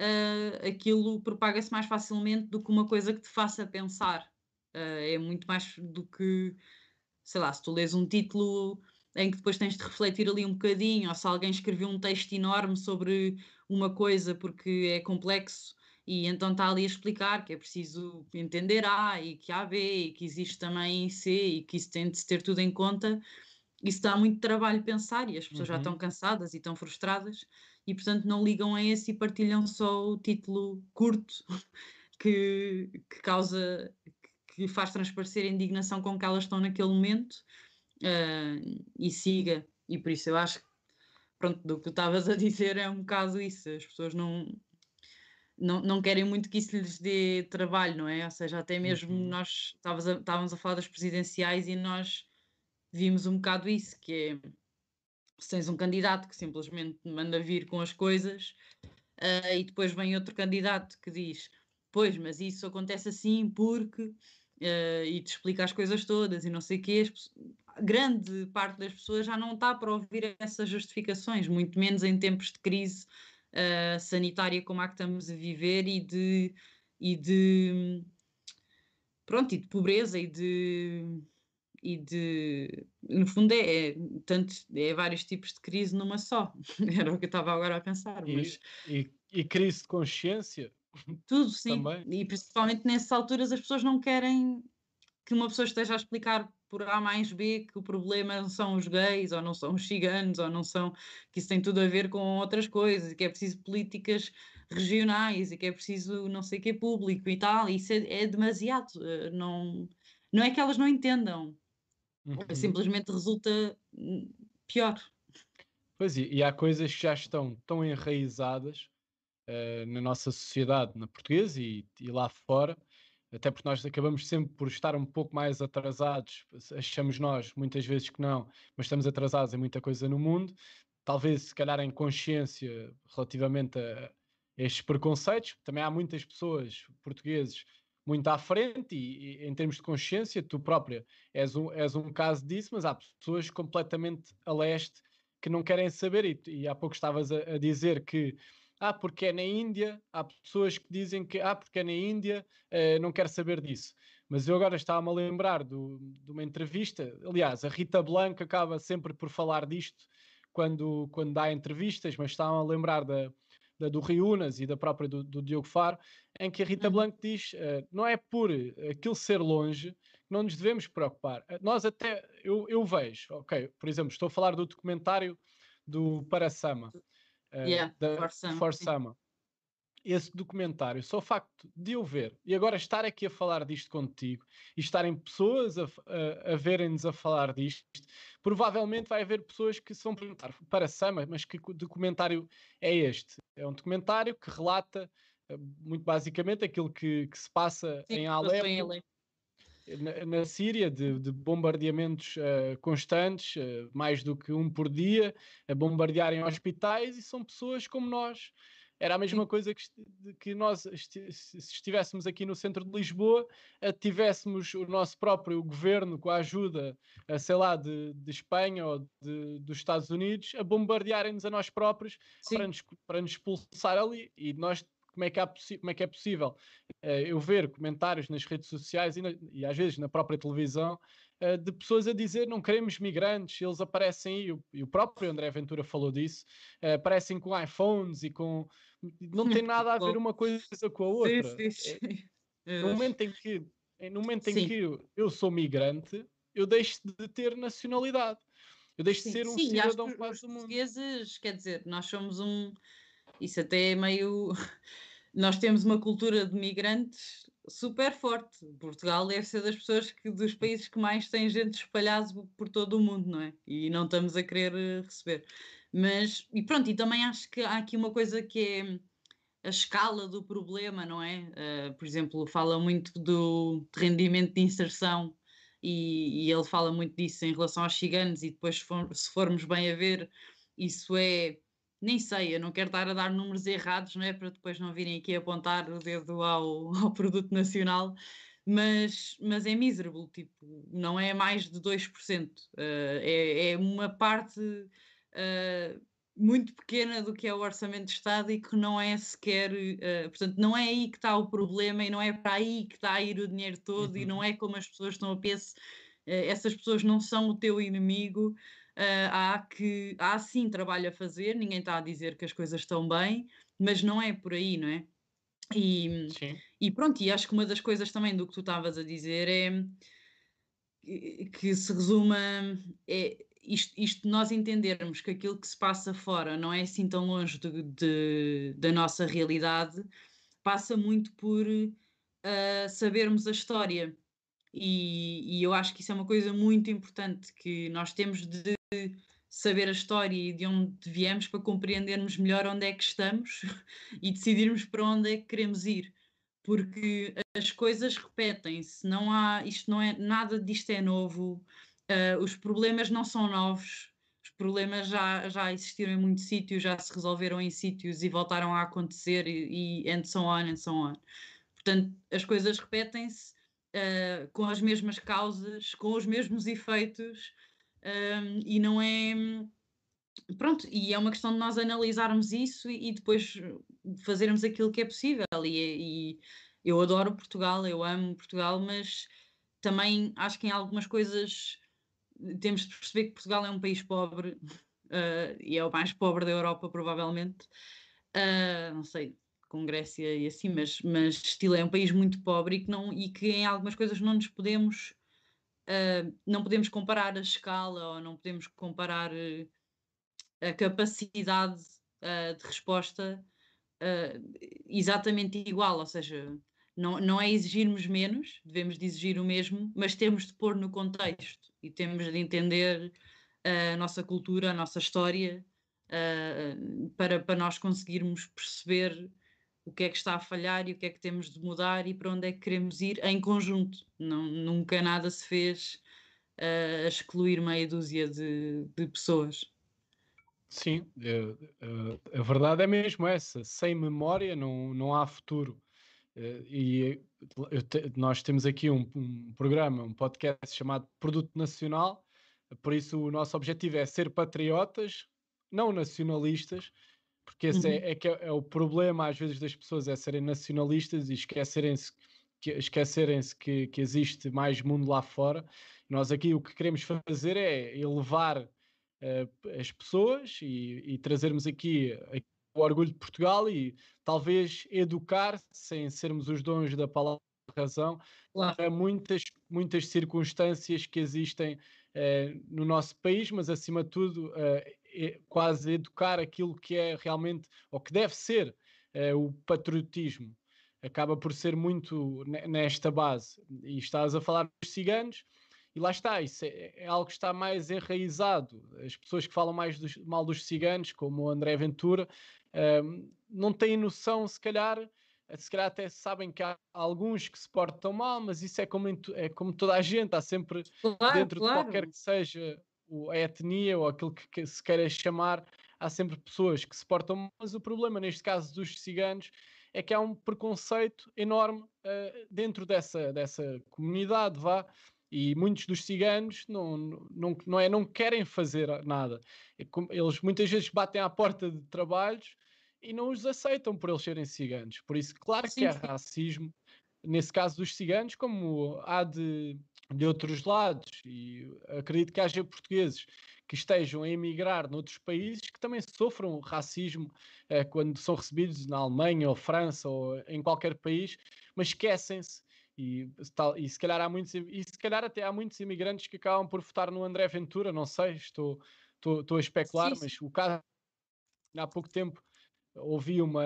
B: uh, aquilo propaga-se mais facilmente do que uma coisa que te faça pensar. Uh, é muito mais do que, sei lá, se tu lês um título em que depois tens de refletir ali um bocadinho, ou se alguém escreveu um texto enorme sobre uma coisa porque é complexo e então está ali a explicar que é preciso entender A e que há B e que existe também C e que isso tem de se ter tudo em conta. Isso dá muito trabalho pensar e as pessoas uhum. já estão cansadas e estão frustradas e portanto não ligam a esse e partilham só o título curto que, que causa que faz transparecer a indignação com que elas estão naquele momento uh, e siga. E por isso eu acho que, pronto, do que tu estavas a dizer é um bocado isso. As pessoas não, não, não querem muito que isso lhes dê trabalho, não é? Ou seja, até mesmo uhum. nós estávamos a, a falar das presidenciais e nós vimos um bocado isso, que é se tens um candidato que simplesmente manda vir com as coisas uh, e depois vem outro candidato que diz pois, mas isso acontece assim porque uh, e te explica as coisas todas e não sei o quê, grande parte das pessoas já não está para ouvir essas justificações, muito menos em tempos de crise uh, sanitária como a que estamos a viver e de, e de pronto, e de pobreza e de e de no fundo é, é, tanto, é vários tipos de crise numa só. Era o que eu estava agora a pensar
A: e,
B: mas...
A: e, e crise de consciência
B: tudo, sim. Também. E principalmente nessas alturas as pessoas não querem que uma pessoa esteja a explicar por A mais B que o problema não são os gays, ou não são os ciganos, ou não são. que isso tem tudo a ver com outras coisas, e que é preciso políticas regionais, e que é preciso não sei o que público e tal. E isso é, é demasiado. Eh, não, não é que elas não entendam, uhum. simplesmente resulta hum, pior.
A: Pois é, e há coisas que já estão tão enraizadas uh, na nossa sociedade, na portuguesa e, e, lá fora, até porque nós acabamos sempre por estar um pouco mais atrasados, achamos nós muitas vezes que não, mas estamos atrasados em muita coisa no mundo, talvez se calhar em consciência relativamente a, a estes preconceitos, também há muitas pessoas portugueses muito à frente e, e, em termos de consciência, tu própria és um, és um caso disso, mas há pessoas completamente a leste que não querem saber e, e há pouco estavas a, a dizer que ah, porque é na Índia, há pessoas que dizem que, ah, porque é na Índia, uh, não quero saber disso. Mas eu agora estava-me a lembrar do, de uma entrevista, aliás, a Rita Blanco acaba sempre por falar disto quando, quando dá entrevistas, mas estava a lembrar da, da do Riunas e da própria do, do Diogo Faro, em que a Rita uhum. Blanco diz, uh, não é por aquilo ser longe que não nos devemos preocupar. Uh, nós até, eu, eu vejo, ok, por exemplo, estou a falar do documentário do Parasama,
B: yeah,
A: da For Summer. esse documentário, só o facto de eu ver e agora estar aqui a falar disto contigo e estarem pessoas a, a, a verem-nos a falar disto, provavelmente vai haver pessoas que se vão perguntar para Sama, mas que documentário é este? É um documentário que relata eh, muito basicamente aquilo que, que se passa Sim, em Alepo, na, na, Síria, de, de bombardeamentos uh, constantes, uh, mais do que um por dia, a bombardearem hospitais, e são pessoas como nós, era a mesma coisa que, que nós, se estivéssemos aqui no centro de Lisboa, tivéssemos o nosso próprio governo, com a ajuda, eh, sei lá, de, de Espanha ou de, dos Estados Unidos, a bombardearem-nos a nós próprios para nos, para nos expulsar ali. E nós como é que, como é, que é possível uh, eu ver comentários nas redes sociais e, na, e às vezes na própria televisão uh, de pessoas a dizer não queremos migrantes, eles aparecem e o, e o próprio André Ventura falou disso, uh, aparecem com iPhones e com não tem nada a ver uma coisa com a outra. Sim, sim, sim. É, no momento em que, no momento em que eu, eu sou migrante, eu deixo de ter nacionalidade. Eu deixo de ser um sim, cidadão quase do mundo.
B: portugueses, quer dizer, nós somos um. Isso até é meio. Nós temos uma cultura de migrantes super forte. Portugal deve ser das pessoas que, dos países que mais têm gente espalhada por todo o mundo, não é? E não estamos a querer eh, receber. Mas, e pronto, e também acho que há aqui uma coisa que é a escala do problema, não é? Uh, por exemplo, fala muito do rendimento de inserção e, e, ele fala muito disso em relação aos ciganos, e depois, se formos bem a ver, isso é. Nem sei, eu não quero estar a dar números errados, não é? Para depois não virem aqui apontar o dedo ao, ao produto nacional, mas, mas é miserable, tipo, não é mais de 2%. Uh, é, é uma parte uh, muito pequena do que é o orçamento de Estado e que não é sequer, uh, portanto, não é aí que está o problema e não é para aí que está a ir o dinheiro todo uhum. e não é como as pessoas estão a pensar, uh, essas pessoas não são o teu inimigo, há que há sim trabalho a fazer, ninguém está a dizer que as coisas estão bem, mas não é por aí, não é? E, e pronto, e acho que uma das coisas também do que tu estavas a dizer é que se resuma é, isto, isto nós entendermos que aquilo que se passa fora não é assim tão longe de, de da nossa realidade, passa muito por uh, sabermos a história. E, e, eu acho que isso é uma coisa muito importante, que nós temos de saber a história e de onde viemos para compreendermos melhor onde é que estamos e decidirmos para onde é que queremos ir. Porque as coisas repetem-se, não há, isto não é, nada disto é novo, Uh, os problemas não são novos, os problemas já, já existiram em muitos sítios, já se resolveram em sítios e voltaram a acontecer e, e and so on and so on. Portanto, as coisas repetem-se uh, com as mesmas causas, com os mesmos efeitos um, e não é. Pronto, e é uma questão de nós analisarmos isso e, e depois fazermos aquilo que é possível. E, e eu adoro Portugal, eu amo Portugal, mas também acho que em algumas coisas temos de perceber que Portugal é um país pobre uh, e é o mais pobre da Europa, provavelmente. Uh, não sei, com Grécia e assim, mas, mas estilo é um país muito pobre e que, não, e que em algumas coisas não nos podemos. Uh, não podemos comparar a escala ou não podemos comparar a capacidade de resposta exatamente igual, ou seja, não, não é exigirmos menos, devemos de exigir o mesmo, mas temos de pôr no contexto e temos de entender a nossa cultura, a nossa história, para, para nós conseguirmos perceber o que é que está a falhar e o que é que temos de mudar e para onde é que queremos ir em conjunto. Não, nunca nada se fez uh, a excluir meia dúzia de, de pessoas.
A: Sim, é, a verdade é mesmo essa. Sem memória não, não há futuro. E nós temos aqui um, um, programa, um podcast chamado Produto Nacional, por isso o nosso objetivo é ser patriotas, não nacionalistas, porque esse é, uhum. é, é, que é, é, o problema às vezes das pessoas, é serem nacionalistas e esquecerem-se que, esquecerem que, que existe mais mundo lá fora. Nós aqui o que queremos fazer é elevar uh, as pessoas e, e trazermos aqui, aqui o orgulho de Portugal e talvez educar, sem sermos os donos da palavra razão, claro. muitas, muitas circunstâncias que existem eh, no nosso país, mas acima de tudo, eh, é quase educar aquilo que é realmente, ou que deve ser uh, o patriotismo acaba por ser muito nesta base. E estás a falar dos ciganos, e lá está, isso é, é, algo que está mais enraizado. As pessoas que falam mais dos, mal dos ciganos, como o André Ventura, um, não têm noção, se calhar, se calhar até sabem que há alguns que se portam mal, mas isso é como, é como toda a gente, há sempre claro, dentro claro. de qualquer que seja a etnia ou aquilo que, se queira chamar, há sempre pessoas que se portam mas o problema neste caso dos ciganos é que há um preconceito enorme uh, dentro dessa, dessa comunidade, vá, e muitos dos ciganos não, não, não, é, não querem fazer nada. É eles muitas vezes batem à porta de trabalhos e não os aceitam por eles serem ciganos. Por isso, claro sim, que há racismo, nesse caso dos ciganos, como há de, de outros lados. E acredito que haja portugueses que estejam a emigrar noutros países que também sofram racismo eh, quando são recebidos na Alemanha ou França ou em qualquer país, mas esquecem-se e, e se calhar há muitos, e se calhar até há muitos imigrantes que acabam por votar no André Ventura, não sei, estou, estou, estou a especular, sim, mas o caso há pouco tempo ouvi uma,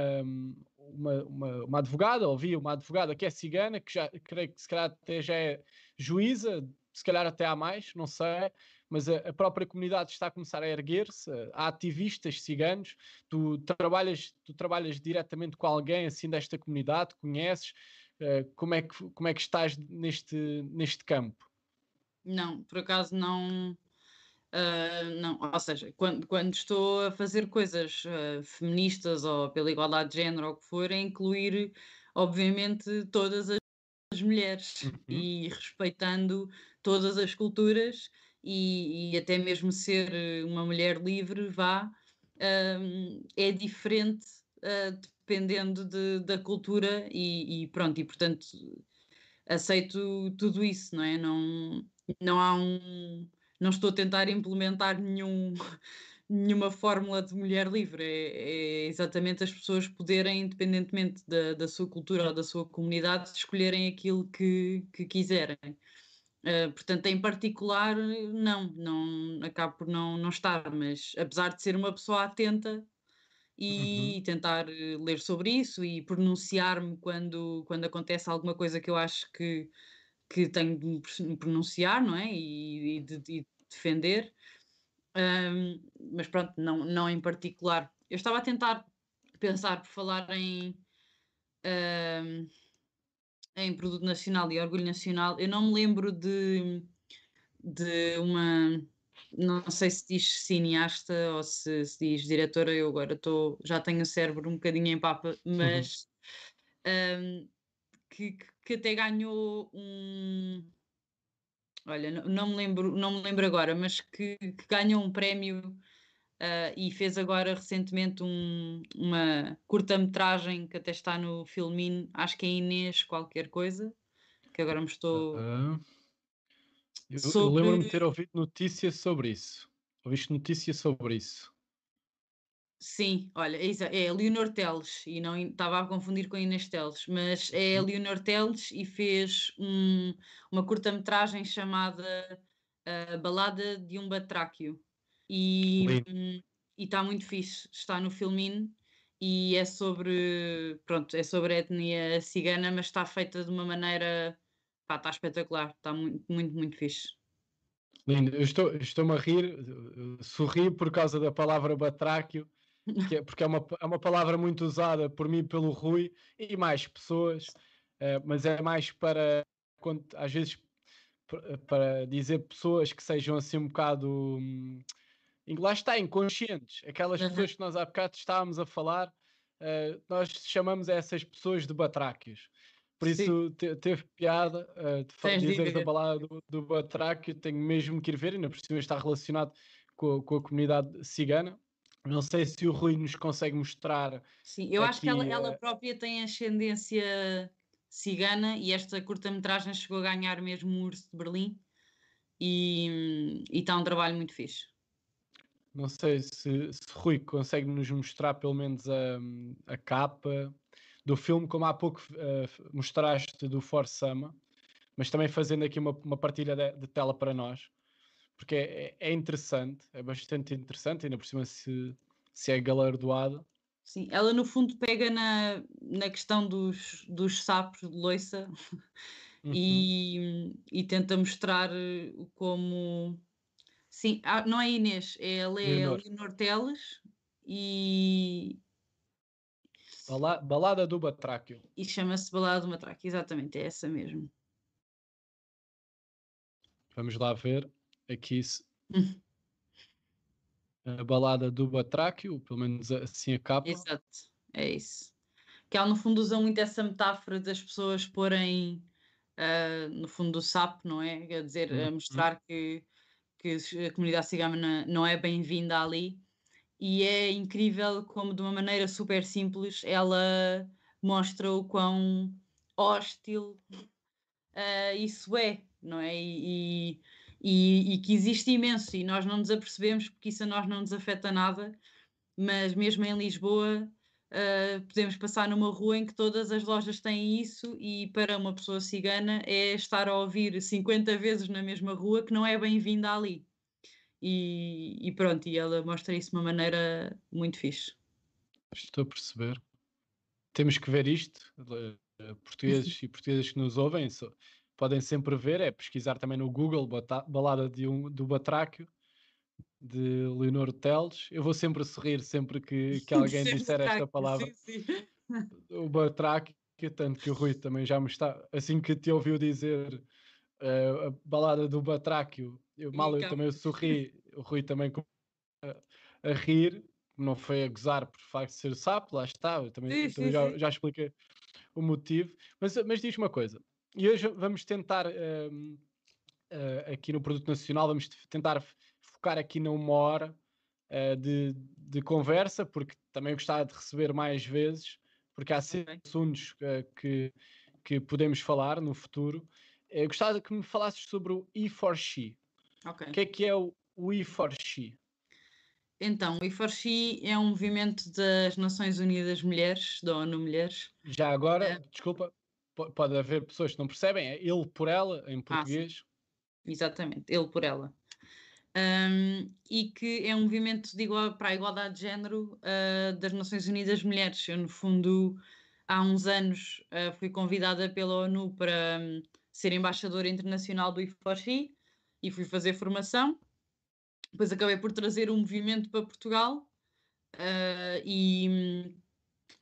A: uma, uma, uma, advogada, ouvi uma advogada que é cigana, que já creio que se calhar até já é juíza, se calhar até há mais, não sei, mas a, a própria comunidade está a começar a erguer-se, há ativistas ciganos, tu trabalhas, tu trabalhas diretamente com alguém assim desta comunidade, conheces, Uh, como, é que, como é que estás neste, neste campo?
B: Não, por acaso não. Uh, não, ou seja, quando, quando estou a fazer coisas uh, feministas ou pela igualdade de género ou o que for, é incluir, obviamente, todas as mulheres uhum. e respeitando todas as culturas e, e, até mesmo ser uma mulher livre, vá, é diferente uh, dependendo de, da cultura e, e, pronto, e portanto aceito tudo isso, não é? Não, não há um. Não estou a tentar implementar nenhum, nenhuma fórmula de mulher livre, é, é, exatamente as pessoas poderem, independentemente da, da sua cultura ou da sua comunidade, escolherem aquilo que, que quiserem. Uh, portanto, em particular, não, não acabo por não, não estar, mas apesar de ser uma pessoa atenta, e uhum. tentar eh, ler sobre isso e pronunciar-me quando, quando acontece alguma coisa que eu acho que, que tenho de me pronunciar, não é? E, e de, de, defender. Um, mas pronto, não, não em particular. Eu estava a tentar pensar por falar em, um, em produto nacional e orgulho nacional. Eu não me lembro de, de uma não sei se diz cineasta ou se, se diz diretora, eu agora tô, já tenho o cérebro um bocadinho em papa, uhum. mas uhum. um, que, que até ganhou um. Olha, não, não, me lembro, não me lembro agora, mas que, que ganhou um prémio uh, e fez agora recentemente um, uma curta-metragem que até está no Filmin, acho que é Inês qualquer coisa, que agora me estou. Uh
A: eu, sobre... eu lembro-me de ter ouvido notícias sobre isso. Ouviste notícias sobre isso?
B: Sim, olha, é, é Leonor Teles e não estava a confundir com a Inês Teles, mas é a uhum. Leonor Teles e fez um, uma curta-metragem chamada uh, Balada de um Batráquio e um, está muito fixe, está no Filmin e é sobre, pronto, é sobre a etnia cigana, mas está feita de uma maneira Pá, está espetacular, está muito, muito, muito fixe.
A: Lindo, eu estou, estou-me a rir, sorri por causa da palavra batráquio, é, porque é uma, é uma palavra muito usada por mim pelo Rui e mais pessoas, uh, mas é mais para, quando, às vezes, para dizer pessoas que sejam assim um bocado. Hum, lá está, inconscientes. Aquelas uhum. pessoas que nós há bocado estávamos a falar, uh, nós chamamos essas pessoas de batráquios. Por isso te, teve piada uh, de dizer da balada do, do Batraque, tenho mesmo que ir ver, ainda por cima está relacionado com, com, a comunidade cigana. Não sei se o Rui nos consegue mostrar.
B: Sim, eu aqui, acho que ela, ela própria tem ascendência cigana e esta curta-metragem chegou a ganhar mesmo o Urso de Berlim e está um trabalho muito fixe.
A: Não sei se, se Rui consegue nos mostrar pelo menos a, a capa do filme, como há pouco uh, mostraste do For Sama, mas também fazendo aqui uma, uma partilha de, de, tela para nós, porque é, é, interessante, é bastante interessante, ainda por cima se, se é galardoado.
B: Sim, ela no fundo pega na, na questão dos, dos sapos de loiça
A: Uhum.
B: e, e tenta mostrar eh, como. Sim, ah, não é Inês, é- ela é
A: Leonor.
B: Leonor Teles e,
A: Bala- Balada do Batráquio.
B: e chama-se Balada uma Traca, exatamente, é essa mesmo.
A: Vamos lá ver aqui se
B: Hum.
A: a balada do Batráquio, pelo menos assim a capa.
B: Exato, é isso. Que ela no fundo usa muito essa metáfora das pessoas porem ah, no fundo do sapo, não é? Quer dizer, a
A: Uhum.
B: mostrar que, que a comunidade cigana não é bem-vinda ali. E é incrível como de uma maneira super simples ela mostra o quão hostil ah, isso é, não é? E, e, e que existe imenso e nós não nos apercebemos porque isso a nós não nos afeta nada, mas mesmo em Lisboa ah, podemos passar numa rua em que todas as lojas têm isso e para uma pessoa cigana é estar a ouvir 50 vezes na mesma rua que não é bem-vinda ali. E, e pronto, e ela mostra isso de uma maneira muito fixe.
A: Estou a perceber. Temos que ver isto. eh, Portugueses e portuguesas que nos ouvem podem sempre ver, é pesquisar também no Google Balada de um, do Batráquio de Leonor Teles. Eu vou sempre sorrir sempre que, que alguém
B: Sempre
A: disser esta palavra.
B: sim, sim.
A: o Batráquio, tanto que o Rui também já me está, assim que te ouviu dizer eh, a balada do Batráquio, eu, mal eu
B: cá.
A: também sorri, o Rui também a, a rir, não foi a gozar por facto de ser sapo, lá está, eu também,
B: Sim,
A: também já, já expliquei o motivo, mas, mas diz uma coisa, e hoje vamos tentar ehm, eh, aqui no Produto Nacional, vamos te- tentar focar aqui numa hora eh, de, de conversa, porque também gostava de receber mais vezes, porque há sempre assuntos eh, que, que podemos falar no futuro. Eu gostava que me falasses sobre o E4She.
B: Ok.
A: O que é que é o, o E4She?
B: Então, o I4She é um movimento das Nações Unidas Mulheres, da ONU Mulheres.
A: Já agora,
B: É.
A: desculpa, pode haver pessoas que não percebem, é ele por ela, em
B: Ah,
A: português.
B: Exatamente, ele por ela. Ahm, e que é um movimento de igual, para a igualdade de género ah, das Nações Unidas Mulheres. Eu, no fundo, há uns anos ah, fui convidada pela ONU para hum, ser embaixadora internacional do I4She e fui fazer formação. Depois acabei por trazer o movimento para Portugal ah, e, hum,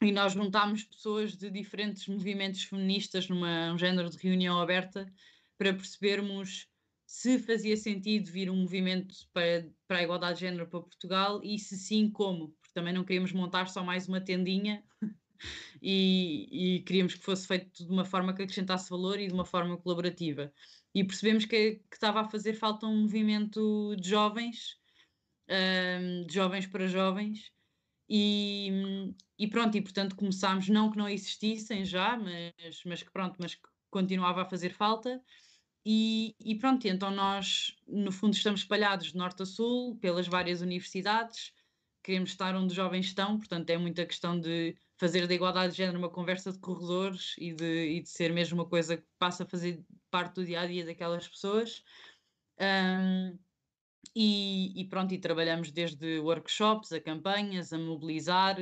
B: e nós juntámos pessoas de diferentes movimentos feministas numa um género de reunião aberta para percebermos se fazia sentido vir um movimento para, para a igualdade de género para Portugal e se sim, como, porque também não queríamos montar só mais uma tendinha e, e queríamos que fosse feito de uma forma que acrescentasse valor e de uma forma colaborativa. E percebemos que, que estava a fazer falta um movimento de jovens, ahm, de jovens para jovens, e, e pronto, e portanto começámos, não que não existissem já, mas, mas que pronto, mas que continuava a fazer falta. E, e pronto, então nós, no fundo, estamos espalhados de norte a sul, pelas várias universidades, queremos estar onde os jovens estão, portanto, é muita questão de fazer da igualdade de género uma conversa de corredores e de, e de ser mesmo uma coisa que passa a fazer parte do dia a dia daquelas pessoas. Ahm, e, e pronto, e trabalhamos desde workshops a campanhas, a mobilizar,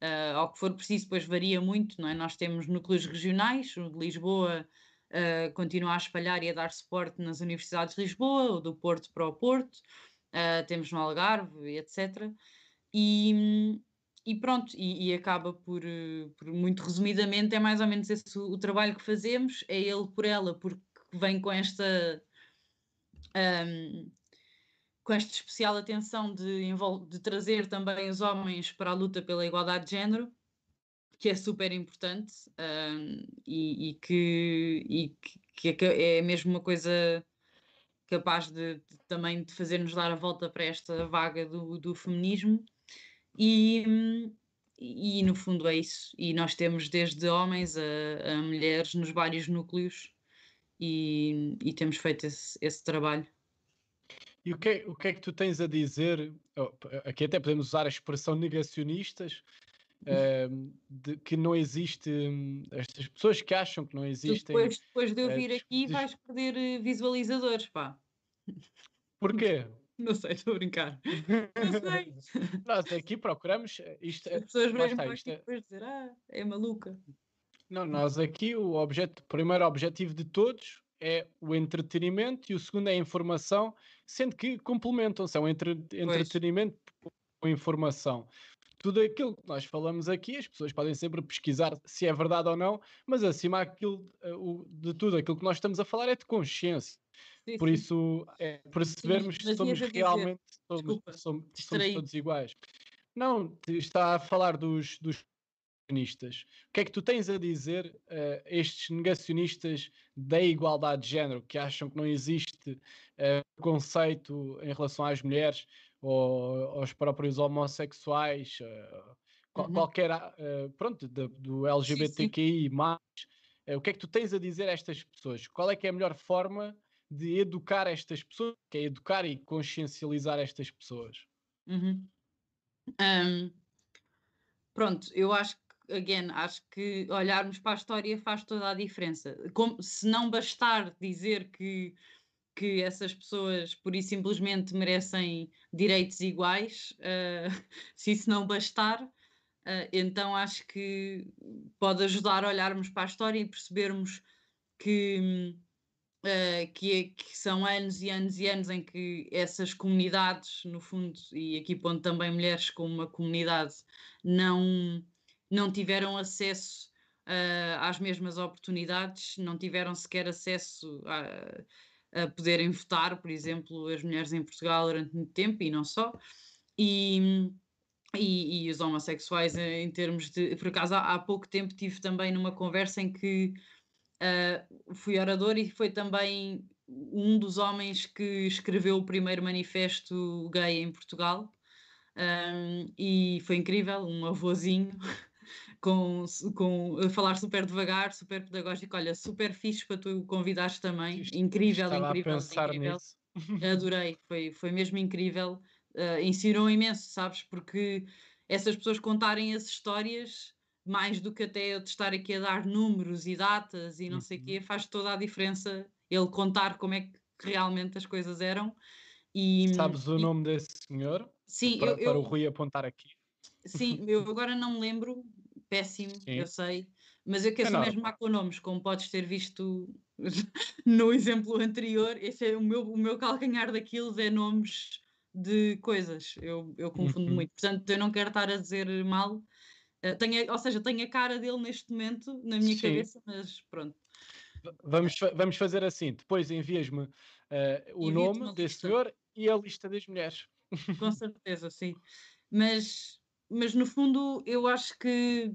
B: ah, ao que for preciso, depois varia muito, não é? Nós temos núcleos regionais, o de Lisboa ah, continua a espalhar e a dar suporte nas universidades de Lisboa, o do Porto para o Porto, ah, temos no Algarve, etc. E, e pronto, e, e acaba por, por, muito resumidamente, é mais ou menos esse o, o trabalho que fazemos, é ele por ela, porque vem com esta. ahm, com esta especial atenção de, de trazer também os homens para a luta pela igualdade de género, que é super importante e, e que, e que- que é é mesmo uma coisa capaz de, de também de fazer-nos dar a volta para esta vaga do, do feminismo. E, e no fundo é isso. E nós temos desde homens a, a mulheres nos vários núcleos e, e temos feito esse, esse trabalho.
A: E o que, é, o que é que tu tens a dizer? oh, aqui até podemos usar a expressão negacionistas, ehm, de que não existe. hum, Estas pessoas que acham que não existem.
B: depois, depois de eu
A: eh,
B: vir aqui vais perder eh, visualizadores, pá.
A: Porquê?
B: Não sei, estou a brincar. Não sei.
A: Nós aqui procuramos eh, isto.
B: As pessoas mesmo está, é depois dizer, ah, é maluca.
A: Não, nós aqui o objeto, o primeiro objetivo de todos é o entretenimento e o segundo é a informação, sendo que complementam-se, é um entre, entretenimento com informação. Tudo aquilo que nós falamos aqui, as pessoas podem sempre pesquisar se é verdade ou não, mas acima aquilo, eh, de tudo aquilo que nós estamos a falar é de consciência. Sim, Por sim. isso, é percebermos que somos realmente somos, somos, somos, todos iguais. Não, está a falar dos, dos negacionistas. O que é que tu tens a dizer uh, estes negacionistas da igualdade de género que acham que não existe uh, conceito em relação às mulheres ou aos próprios homossexuais, uh, uhum. qualquer pronto, do, do LGBTQI, mais, o que é que tu tens a dizer a estas pessoas? Qual é que é a melhor forma de educar estas pessoas, que é educar e consciencializar estas pessoas?
B: Uhum. Um, pronto, eu acho que again, acho que olharmos para a história faz toda a diferença. Como, se não bastar dizer que, que essas pessoas por e simplesmente merecem direitos iguais, uh, se isso não bastar, uh, então acho que pode ajudar a olharmos para a história e percebermos que. Uh, que, é, que, são anos e anos e anos em que essas comunidades, no fundo, e aqui pondo também mulheres como uma comunidade, não, não tiveram acesso uh, às mesmas oportunidades, não tiveram sequer acesso a, a, poderem votar, por exemplo, as mulheres em Portugal durante muito tempo e não só. E, e, e os homossexuais em termos de. Por acaso, há, há, pouco tempo tive também numa conversa em que uh, fui orador e foi também um dos homens que escreveu o primeiro manifesto gay em Portugal. Um, e foi incrível, um avôzinho com, com falar super devagar, super pedagógico. Olha, super fixe para tu convidares também. incrível,
A: Estava
B: incrível.
A: A pensar
B: incrível.
A: Nisso.
B: Adorei, foi, foi mesmo incrível. Uh, ensinou imenso, sabes? Porque essas pessoas contarem as histórias, mais do que até eu estar aqui a dar números e datas e não uhum. sei o quê, faz toda a diferença ele contar como é que realmente as coisas eram. E,
A: Sabes o e, nome desse senhor?
B: Sim,
A: para,
B: eu,
A: para o Rui apontar aqui.
B: Sim, eu agora não me lembro, péssimo, Sim. eu sei, mas eu quero é mesmo má com nomes, como podes ter visto no exemplo anterior, esse é o meu, o meu calcanhar daquilo é nomes de coisas, eu, eu confundo uhum. muito, portanto eu não quero estar a dizer mal, uh, tenho, ou seja, tenho a cara dele neste momento na minha Sim. cabeça, mas pronto.
A: Vamos, vamos fazer assim, depois envias-me uh, o nome desse senhor e a lista das mulheres.
B: Com certeza, sim. Mas mas no fundo eu acho que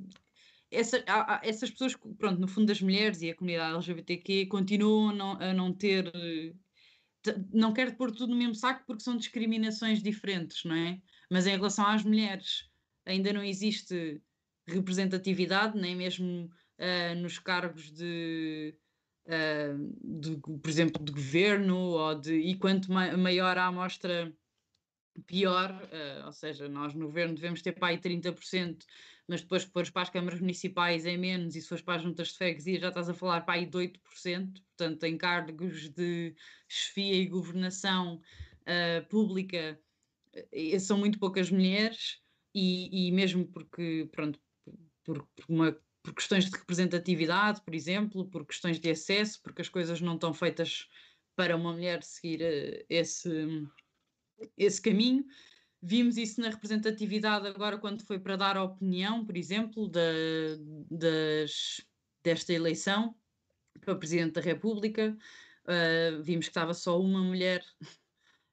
B: essa, há, há essas pessoas, pronto, no fundo das mulheres e a comunidade LGBTQ continuam não, a não ter. Não quero pôr tudo no mesmo saco porque são discriminações diferentes, não é? Mas em relação às mulheres, ainda não existe representatividade, nem mesmo uh, nos cargos de, uh, de, por exemplo, de governo, ou de, e quanto ma maior a amostra pior, uh, ou seja, nós no governo devemos ter para aí 30%, mas depois fores para as câmaras municipais é menos, e se fores para as juntas de freguesia já estás a falar para aí de 8%, portanto em cargos de chefia e governação uh, pública uh, são muito poucas mulheres, e, e mesmo porque, pronto, por, por, uma, por questões de representatividade, por exemplo, por questões de acesso, porque as coisas não estão feitas para uma mulher seguir esse esse caminho. Vimos isso na representatividade agora quando foi para dar a opinião, por exemplo, da, das, desta eleição para Presidente da República. Uh, vimos que estava só uma mulher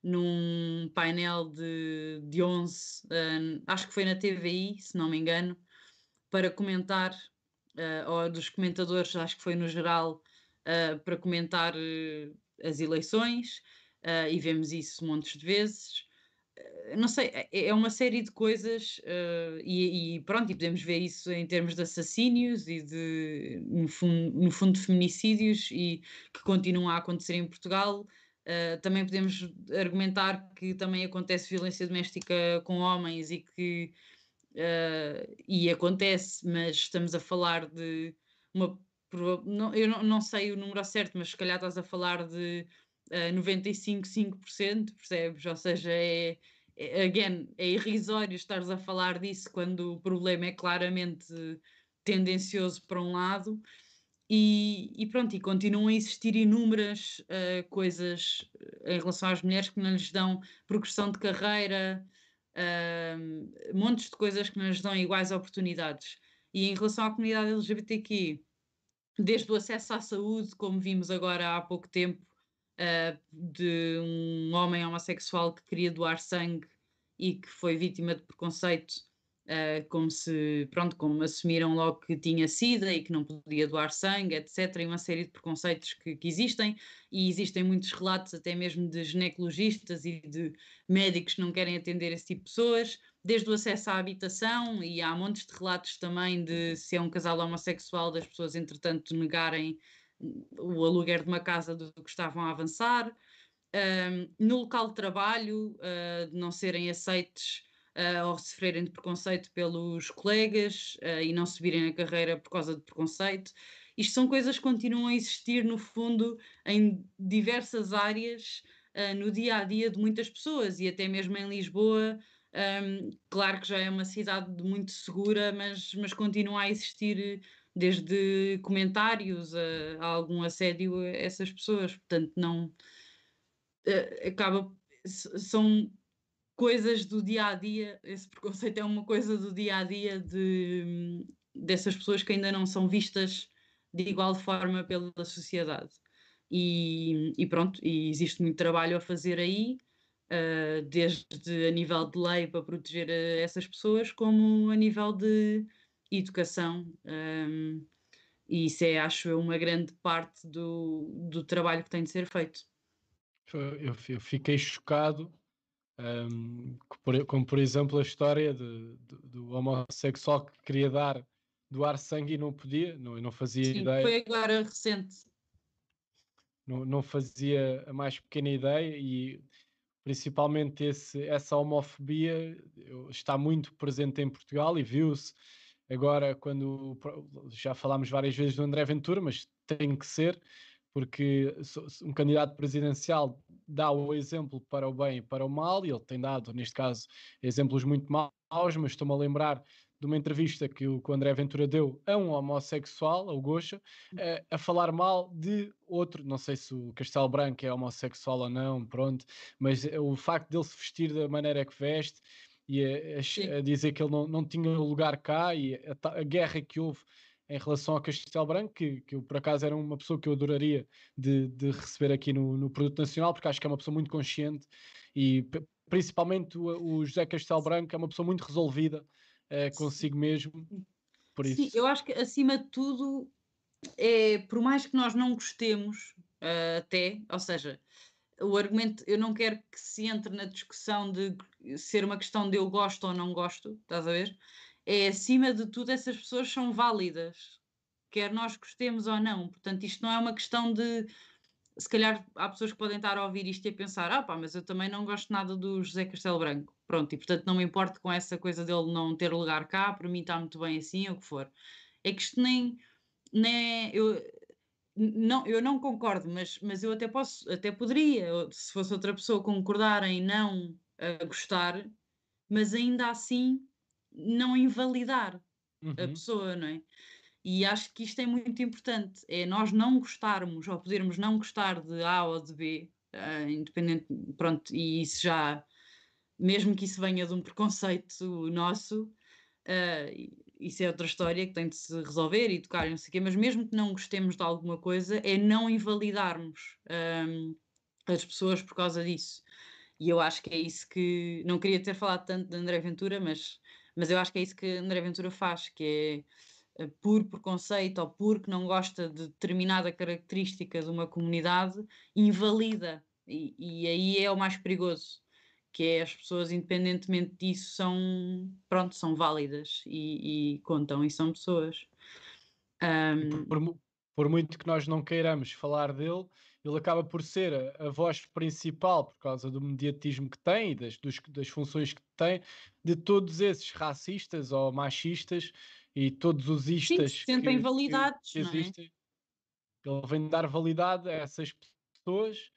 B: num painel de, de 11, uh, acho que foi na TVI, se não me engano, para comentar, uh, ou dos comentadores, acho que foi no geral, para comentar as eleições uh, e vemos isso montes de vezes. Uh, não sei, é, é uma série de coisas uh, e, e, pronto, e podemos ver isso em termos de assassínios e de, no fundo, no fundo de feminicídios e que continuam a acontecer em Portugal. Também podemos argumentar que também acontece violência doméstica com homens e que e acontece, mas estamos a falar de uma eu não, não sei o número certo, mas se calhar estás a falar de uh, 95,5%, percebes? Ou seja, é, é, again, é irrisório estares a falar disso quando o problema é claramente tendencioso para um lado. E, e, pronto, e continuam a existir inúmeras uh, coisas em relação às mulheres que não lhes dão progressão de carreira, uh, montes de coisas que não lhes dão iguais oportunidades. E em relação à comunidade LGBTQ, desde o acesso à saúde, como vimos agora há pouco tempo, uh, de um homem homossexual que queria doar sangue e que foi vítima de preconceito uh, como se, pronto, como assumiram logo que tinha sida e que não podia doar sangue, etc. E uma série de preconceitos que, que existem, e existem muitos relatos até mesmo de ginecologistas e de médicos que não querem atender esse tipo de pessoas, desde o acesso à habitação, e há montes de relatos também de se é um casal homossexual, das pessoas entretanto negarem o aluguer de uma casa do que estavam a avançar. Um, no local de trabalho, uh, de não serem aceites uh, ou sofrerem de preconceito pelos colegas uh, e não subirem na carreira por causa de preconceito. Isto são coisas que continuam a existir, no fundo, em diversas áreas no dia a dia de muitas pessoas e até mesmo em Lisboa. Um, claro que já é uma cidade muito segura, mas, mas continua a existir desde comentários a, a algum assédio a essas pessoas. Portanto, não. Uh, acaba. São coisas do dia a dia, esse preconceito é uma coisa do dia a dia de, dessas pessoas que ainda não são vistas de igual forma pela sociedade. E, e pronto, e existe muito trabalho a fazer aí, uh, desde a nível de lei para proteger eh, essas pessoas, como a nível de educação. Um, e isso é, acho eu, uma grande parte do, do trabalho que tem de ser feito.
A: Eu, eu fiquei chocado um, como por exemplo a história de, de, do homossexual que queria dar doar sangue e não podia, não, não fazia
B: Sim,
A: ideia.
B: Foi agora recente.
A: Não, não fazia a mais pequena ideia e principalmente esse, essa homofobia está muito presente em Portugal e viu-se agora quando já falámos várias vezes do André Ventura, mas tem que ser porque um candidato presidencial dá o exemplo para o bem e para o mal, e ele tem dado, neste caso, exemplos muito maus, mas estou-me a lembrar de uma entrevista que o, que o André Ventura deu a um homossexual, ao Gocha, a, a falar mal de outro, não sei se o Castelo Branco é homossexual ou não, pronto, mas o facto dele se vestir da maneira que veste e a, a dizer que ele não, não tinha lugar cá e a, a guerra que houve em relação ao Castelo Branco, que, que eu por acaso era uma pessoa que eu adoraria de, de receber aqui no, no, Produto Nacional, porque acho que é uma pessoa muito consciente e principalmente o, o José Castelo Branco é uma pessoa muito resolvida uh, consigo mesmo. Por isso.
B: Sim, eu acho que acima de tudo, é, por mais que nós não gostemos, uh, até, ou seja, o argumento, eu não quero que se entre na discussão de ser uma questão de eu gosto ou não gosto, estás a ver? é acima de tudo, essas pessoas são válidas, quer nós gostemos ou não. Portanto, isto não é uma questão de. Se calhar há pessoas que podem estar a ouvir isto e a pensar: ah, pá, mas eu também não gosto nada do José Castelo Branco. Pronto, e portanto não me importo com essa coisa dele não ter lugar cá, para mim está muito bem assim, ou o que for. É que isto nem. nem eu, não, eu não concordo, mas, mas eu até posso, até poderia, se fosse outra pessoa concordar em não uh, gostar, mas ainda assim não invalidar uhum. a pessoa, não é? E acho que isto é muito importante, é nós não gostarmos ou podermos não gostar de A ou de B, uh, independente, pronto, e isso já, mesmo que isso venha de um preconceito nosso, uh, isso é outra história que tem de se resolver e tocar, não sei o quê, mas mesmo que não gostemos de alguma coisa, é não invalidarmos um, as pessoas por causa disso. E eu acho que é isso que. Não queria ter falado tanto de André Ventura, mas mas eu acho que é isso que André Ventura faz, que é eh, por preconceito ou porque não gosta de determinada característica de uma comunidade, invalida. E, e aí é o mais perigoso, que é as pessoas, independentemente disso, são, pronto, são válidas e, e contam e são pessoas.
A: Um... Por, por, muito que nós não queiramos falar dele, ele acaba por ser a, a, voz principal, por causa do mediatismo que tem e das, dos, das funções que tem, de todos esses racistas ou machistas e todos os istas
B: Sim, que, sentem validados, que, que
A: existem. É? Ele vem dar validade a essas pessoas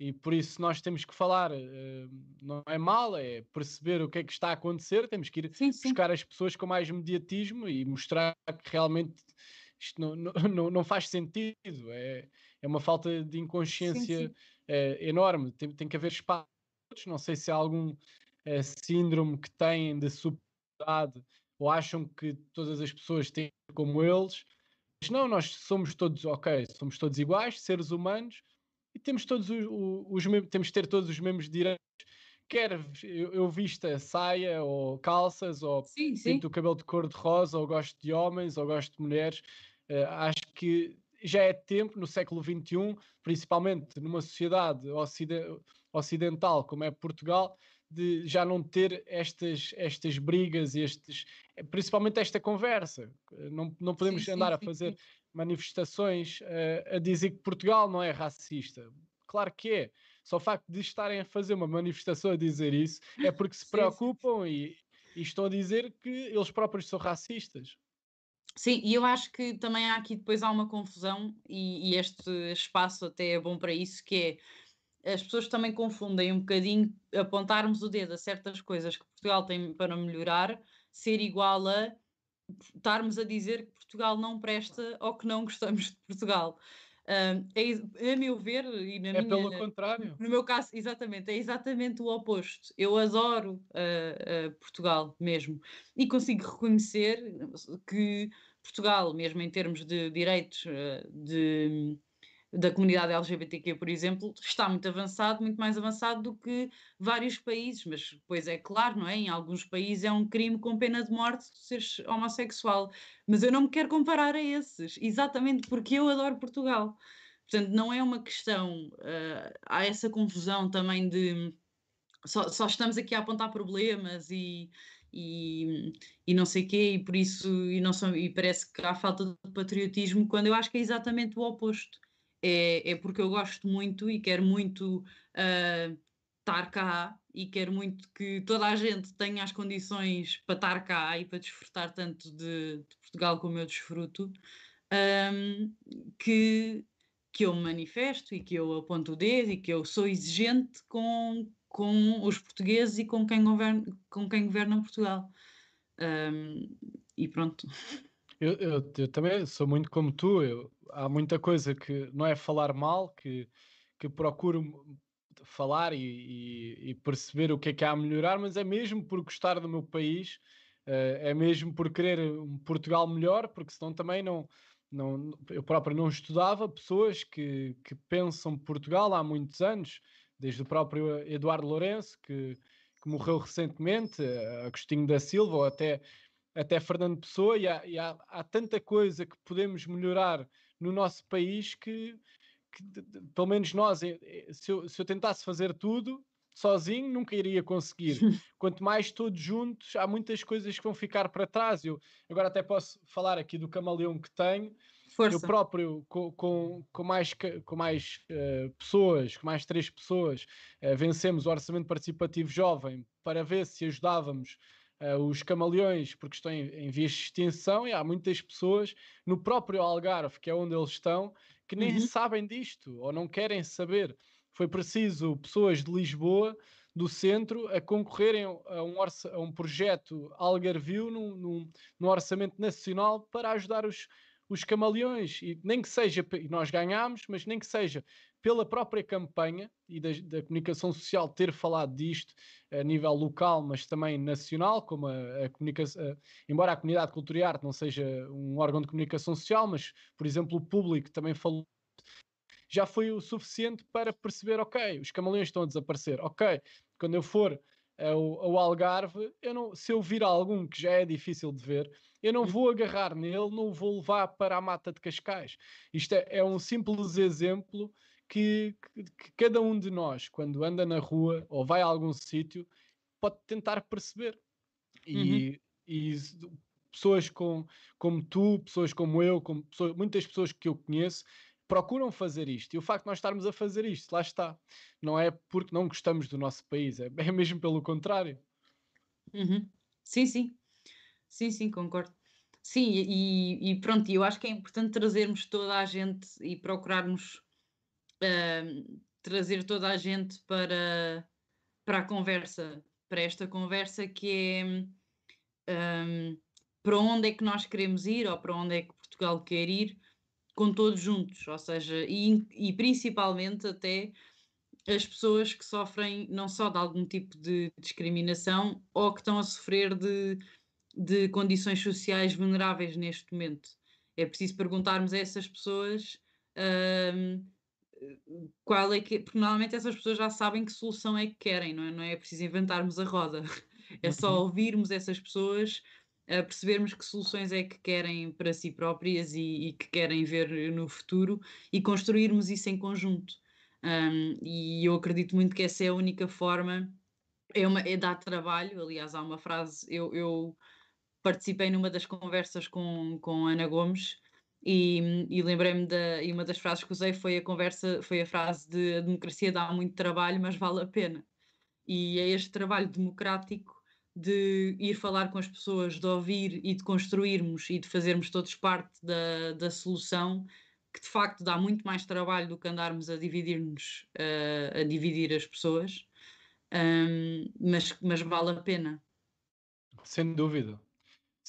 A: e por isso nós temos que falar, uh, não é mal, é perceber o que é que está a acontecer, temos que ir sim, sim. buscar as pessoas com mais mediatismo e mostrar que realmente isto não, não, não, faz sentido, é, é uma falta de inconsciência sim, é, enorme, tem, tem que haver espaço, não sei se há algum é, síndrome que têm de superioridade ou acham que todas as pessoas têm como eles, mas não, nós somos todos, ok, somos todos iguais, seres humanos, e temos todos os, os, os temos de ter todos os mesmos direitos quer eu, eu vista saia ou calças ou sim, sim. pinto o cabelo de cor de rosa ou gosto de homens ou gosto de mulheres uh, acho que já é tempo no século XXI principalmente numa sociedade ocidental como é Portugal de já não ter estas, estas brigas, estes, principalmente esta conversa. Não, não podemos sim, andar sim, a fazer sim, manifestações uh, a dizer que Portugal não é racista. Claro que é. Só o facto de estarem a fazer uma manifestação a dizer isso é porque se preocupam e, e estão a dizer que eles próprios são racistas.
B: Sim, e eu acho que também há aqui depois há uma confusão, e, e, este espaço até é bom para isso, que é as pessoas também confundem um bocadinho apontarmos o dedo a certas coisas que Portugal tem para melhorar, ser igual a estarmos a dizer que Portugal não presta ou que não gostamos de Portugal. Uh, é, a meu ver, e na
A: é
B: minha,
A: pelo contrário.
B: No meu caso, exatamente, é exatamente o oposto. Eu adoro uh, uh, Portugal mesmo e consigo reconhecer que Portugal, mesmo em termos de direitos de da comunidade LGBTQ, por exemplo, está muito avançado, muito mais avançado do que vários países, mas pois é claro, não é? Em alguns países é um crime com pena de morte seres homossexual, mas eu não me quero comparar a esses, exatamente porque eu adoro Portugal. Portanto, não é uma questão, uh, há essa confusão também de só, só, estamos aqui a apontar problemas e, e, e não sei quê, e por isso e, não são, e parece que há falta de patriotismo, quando eu acho que é exatamente o oposto é, é porque eu gosto muito e quero muito uh, estar cá e quero muito que toda a gente tenha as condições para estar cá e para desfrutar tanto de, de Portugal como eu desfruto, um, que, que eu me manifesto e que eu aponto o dedo e que eu sou exigente com, com os portugueses e com quem governa, com quem governa Portugal. Um, e pronto.
A: Eu, eu, eu, também sou muito como tu. Eu, há muita coisa que não é falar mal, que, que procuro falar e, e, e, perceber o que é que há a melhorar, mas é mesmo por gostar do meu país, uh, é mesmo por querer um Portugal melhor, porque senão também não. não eu próprio não estudava pessoas que, que pensam Portugal há muitos anos, desde o próprio Eduardo Lourenço, que, que morreu recentemente, Agostinho da Silva, ou até até Fernando Pessoa, e, há, e há, há, tanta coisa que podemos melhorar no nosso país que, que pelo menos nós, eh, eh, se eu, se eu tentasse fazer tudo sozinho, nunca iria conseguir. Quanto mais todos juntos, há muitas coisas que vão ficar para trás. Eu agora até posso falar aqui do camaleão que tenho. Força. Eu próprio, com, com, com mais, com mais uh, pessoas, com mais três pessoas, uh, vencemos o Orçamento Participativo Jovem para ver se ajudávamos os camaleões, porque estão em, em vias de extinção, e há muitas pessoas no próprio Algarve, que é onde eles estão, que nem uhum. sabem disto ou não querem saber. Foi preciso pessoas de Lisboa, do centro, a concorrerem a um, a um projeto Algarvio num, num, num orçamento nacional para ajudar os, os camaleões, e nem que seja, e nós ganhámos, mas nem que seja pela própria campanha e da, da, comunicação social ter falado disto a nível local, mas também nacional, como a, a comunicação, embora a comunidade cultura e arte não seja um órgão de comunicação social, mas, por exemplo, o público também falou, já foi o suficiente para perceber, ok, os camaleões estão a desaparecer, ok, quando eu for ao, ao Algarve, eu não, se eu vir algum que já é difícil de ver, eu não vou agarrar nele, não o vou levar para a mata de Cascais. Isto é, é um simples exemplo que, que, que, cada um de nós, quando anda na rua ou vai a algum sítio, pode tentar perceber. E, uhum. e pessoas com, como tu, pessoas como eu, como pessoas, muitas pessoas que eu conheço, procuram fazer isto. E o facto de nós estarmos a fazer isto, lá está. Não é porque não gostamos do nosso país, é, é mesmo pelo contrário.
B: Uhum. Sim, sim. Sim, sim, concordo. Sim, e, e pronto, eu acho que é importante trazermos toda a gente e procurarmos uh, trazer toda a gente para, para a conversa, para esta conversa que é um, para onde é que nós queremos ir ou para onde é que Portugal quer ir com todos juntos, ou seja, e, e principalmente até as pessoas que sofrem não só de algum tipo de discriminação ou que estão a sofrer de, de condições sociais vulneráveis neste momento. É preciso perguntarmos a essas pessoas um, qual é que. Porque normalmente essas pessoas já sabem que solução é que querem, não é, não é preciso inventarmos a roda. É só uhum. ouvirmos essas pessoas, uh, percebermos que soluções é que querem para si próprias e, e que querem ver no futuro e construirmos isso em conjunto. Um, e eu acredito muito que essa é a única forma, é, uma, é dar trabalho. Aliás, há uma frase, eu, eu participei numa das conversas com, com Ana Gomes e, e lembrei-me da e uma das frases que usei foi a conversa, foi a frase de a democracia dá muito trabalho, mas vale a pena. E é este trabalho democrático de ir falar com as pessoas, de ouvir e de construirmos e de fazermos todos parte da, da solução que de facto dá muito mais trabalho do que andarmos a dividir-nos, uh, a dividir as pessoas, um, mas, mas vale a pena.
A: Sem dúvida,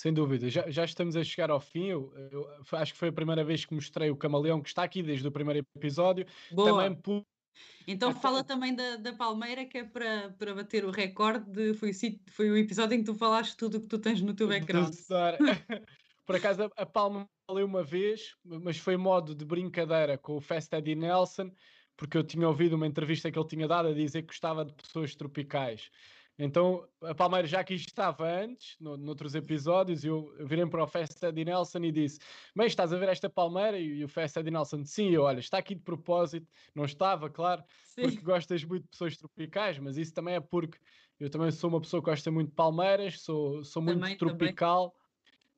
A: sem dúvida. Já, já estamos a chegar ao fim. Eu, eu, acho que foi a primeira vez que mostrei o camaleão que está aqui desde o primeiro episódio.
B: Boa. Também por... Então fala também da, da Palmeira, que é para, para bater o recorde. De, foi, o, foi o episódio em que tu falaste tudo o que tu tens no teu background.
A: Por acaso, a, a Palma falei uma vez, mas foi modo de brincadeira com o Fast Eddie Nelson, porque eu tinha ouvido uma entrevista que ele tinha dado a dizer que gostava de pessoas tropicais. Então, a Palmeira já aqui estava antes, no, noutros episódios, e eu, eu virei para o Fast Eddie Nelson e disse: Mas estás a ver esta Palmeira? E, e o Fast Eddie Nelson, sim, eu, olha, está aqui de propósito. Não estava, claro, sim. porque gostas muito de pessoas tropicais, mas isso também é porque eu também sou uma pessoa que gosta muito de Palmeiras, sou, sou muito também, tropical. Também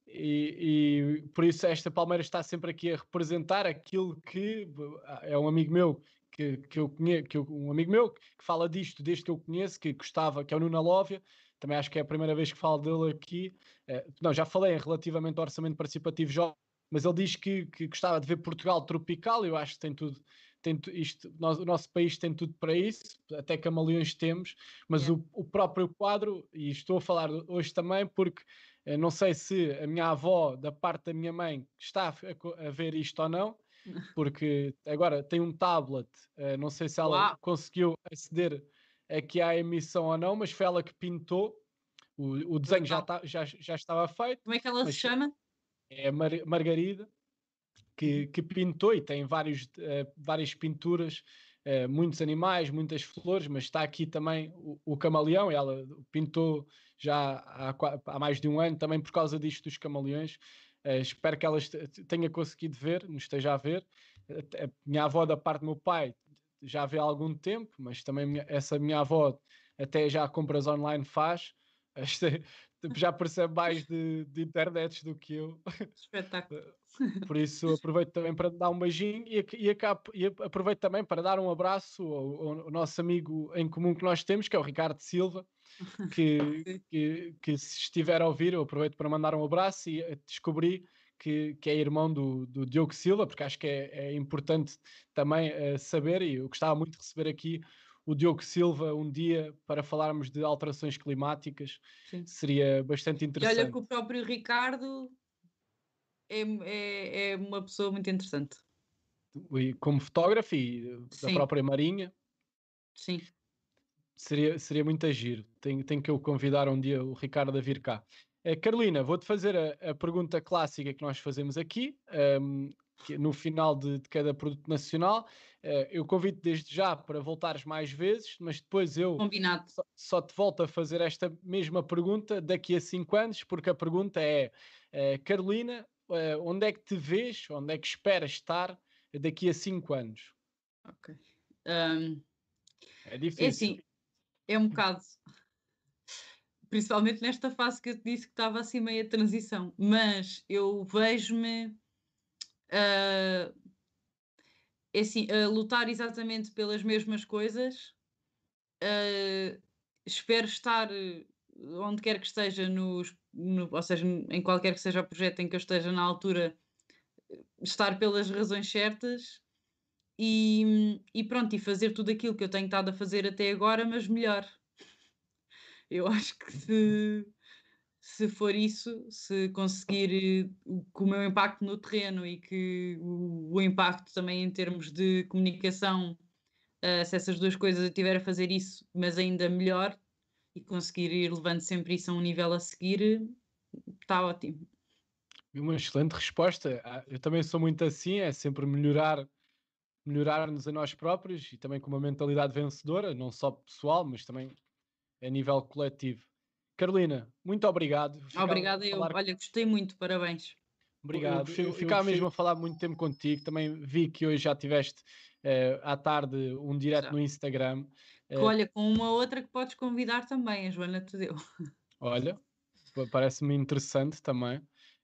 A: e, e, por isso esta Palmeiras está sempre aqui a representar aquilo que é um amigo meu que, que eu conheço, que eu, um amigo meu que fala disto desde que eu conheço, que gostava, que é o Nuno Lóvia, também acho que é a primeira vez que falo dele aqui. É, não, já falei relativamente ao orçamento participativo jovem, mas ele diz que, que gostava de ver Portugal tropical, eu acho que tem tudo, tem isto, nós, o nosso país tem tudo para isso, até camaleões temos, mas o, o próprio quadro, e estou a falar hoje também porque eu não sei se a minha avó, da parte da minha mãe, está a, a ver isto ou não, porque agora tem um tablet, uh, não sei se ela Uau. conseguiu aceder aqui à emissão ou não, mas foi ela que pintou. O, o desenho já, tá, já, já estava feito.
B: Como é que ela se chama?
A: É a Mar Margarida, que, uhum. que pintou e tem vários, uh, várias pinturas, uh, muitos animais, muitas flores, mas está aqui também o, o camaleão. Ela pintou já há, há, mais de um ano, também por causa disto dos camaleões. Uh, espero que ela tenha conseguido ver, nos esteja a ver. A minha avó, da parte do meu pai, já vê há algum tempo, mas também essa minha avó até já compras online faz. já percebe mais de, de internets do que eu.
B: Espetáculo.
A: Por isso aproveito também para dar um beijinho e, e, acabo, e aproveito também para dar um abraço ao, ao, nosso amigo em comum que nós temos, que é o Ricardo Silva, que, que, que, se estiver a ouvir, eu aproveito para mandar um abraço e eh, descobri que, que é irmão do, do Diogo Silva, porque acho que é, é importante também uh, saber, e eu gostava muito de receber aqui o Diogo Silva um dia para falarmos de alterações climáticas, Sim. seria bastante interessante.
B: E olha que o próprio Ricardo é, é, é uma pessoa muito interessante.
A: E como fotógrafo e da Sim. própria Marinha.
B: Sim.
A: Seria, seria muito agir. Tenho, tenho que eu convidar um dia o Ricardo a vir cá. Uh, Carolina, vou-te fazer a, a, pergunta clássica que nós fazemos aqui, um, que, no final de, de, cada produto nacional. Uh, eu convido desde já para voltares mais vezes, mas depois eu só, só, te volto a fazer esta mesma pergunta daqui a cinco anos, porque a pergunta é: uh, Carolina, onde é que te vês, onde é que esperas estar daqui a cinco anos?
B: Ok. Um,
A: é difícil. É assim,
B: é um bocado. Principalmente nesta fase que eu te disse que estava assim meio a transição, mas eu vejo-me uh, assim, a lutar exatamente pelas mesmas coisas. Uh, espero estar onde quer que esteja, no, ou seja, em qualquer que seja o projeto em que eu esteja na altura, estar pelas razões certas e, e pronto, e fazer tudo aquilo que eu tenho estado a fazer até agora, mas melhor. Eu acho que se, se for isso, se conseguir uh, que o meu impacto no terreno e que o, o impacto também em termos de comunicação, uh, se essas duas coisas eu tiver a fazer isso, mas ainda melhor, e conseguir ir levando sempre isso a um nível a seguir, está ótimo.
A: Uma excelente resposta. Ah, eu também sou muito assim, é sempre melhorar melhorar-nos a nós próprios e também com uma mentalidade vencedora, não só pessoal, mas também a nível coletivo. Carolina, muito obrigado.
B: Obrigada eu. Falar... Olha, gostei muito, parabéns.
A: Obrigado. Eu, eu, ficava mesmo a falar muito tempo contigo. Também vi que hoje já tiveste uh, à tarde um direto no Instagram.
B: Que, uh, olha, com uma outra que podes convidar também, a Joana te deu.
A: Olha, parece-me interessante também.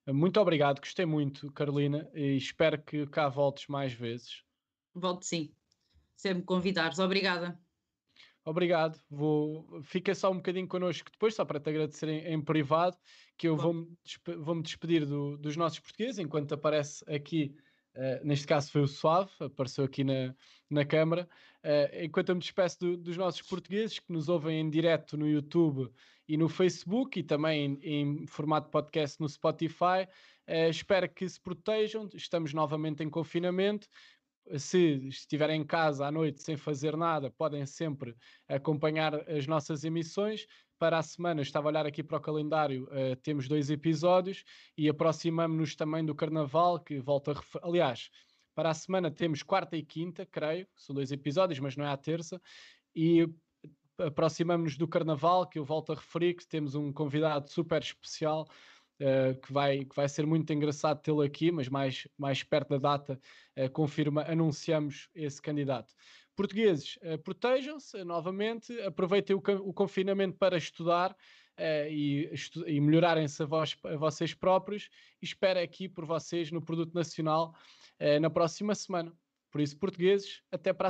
A: Muito obrigado, gostei muito, Carolina, e espero que cá voltes mais vezes.
B: Volto sim. Sempre convidares. Obrigada.
A: Obrigado. Vou... Fica só um bocadinho connosco depois, só para te agradecer em, em privado, que eu vou-me despe... vou despedir do, dos nossos portugueses, enquanto aparece aqui, uh, neste caso foi o Suave, apareceu aqui na, na câmara, uh, enquanto eu me despeço do, dos nossos portugueses que nos ouvem em direto no YouTube e no Facebook e também em, em formato podcast no Spotify. Uh, espero que se protejam, estamos novamente em confinamento, se estiverem em casa à noite sem fazer nada, podem sempre acompanhar as nossas emissões. Para a semana, estava a olhar aqui para o calendário, uh, temos dois episódios e aproximamos-nos também do Carnaval, que volta a Aliás, para a semana temos quarta e quinta, creio, são dois episódios, mas não é a terça. E aproximamos-nos do Carnaval, que eu volto a referir, que temos um convidado super especial uh, que, vai, que vai ser muito engraçado tê-lo aqui, mas mais, mais perto da data uh, confirma, anunciamos esse candidato. Portugueses, uh, protejam-se novamente, aproveitem o, o, confinamento para estudar e, estu e melhorarem-se a, a, vocês próprios e espero aqui por vocês no Produto Nacional na próxima semana. Por isso, portugueses, até para a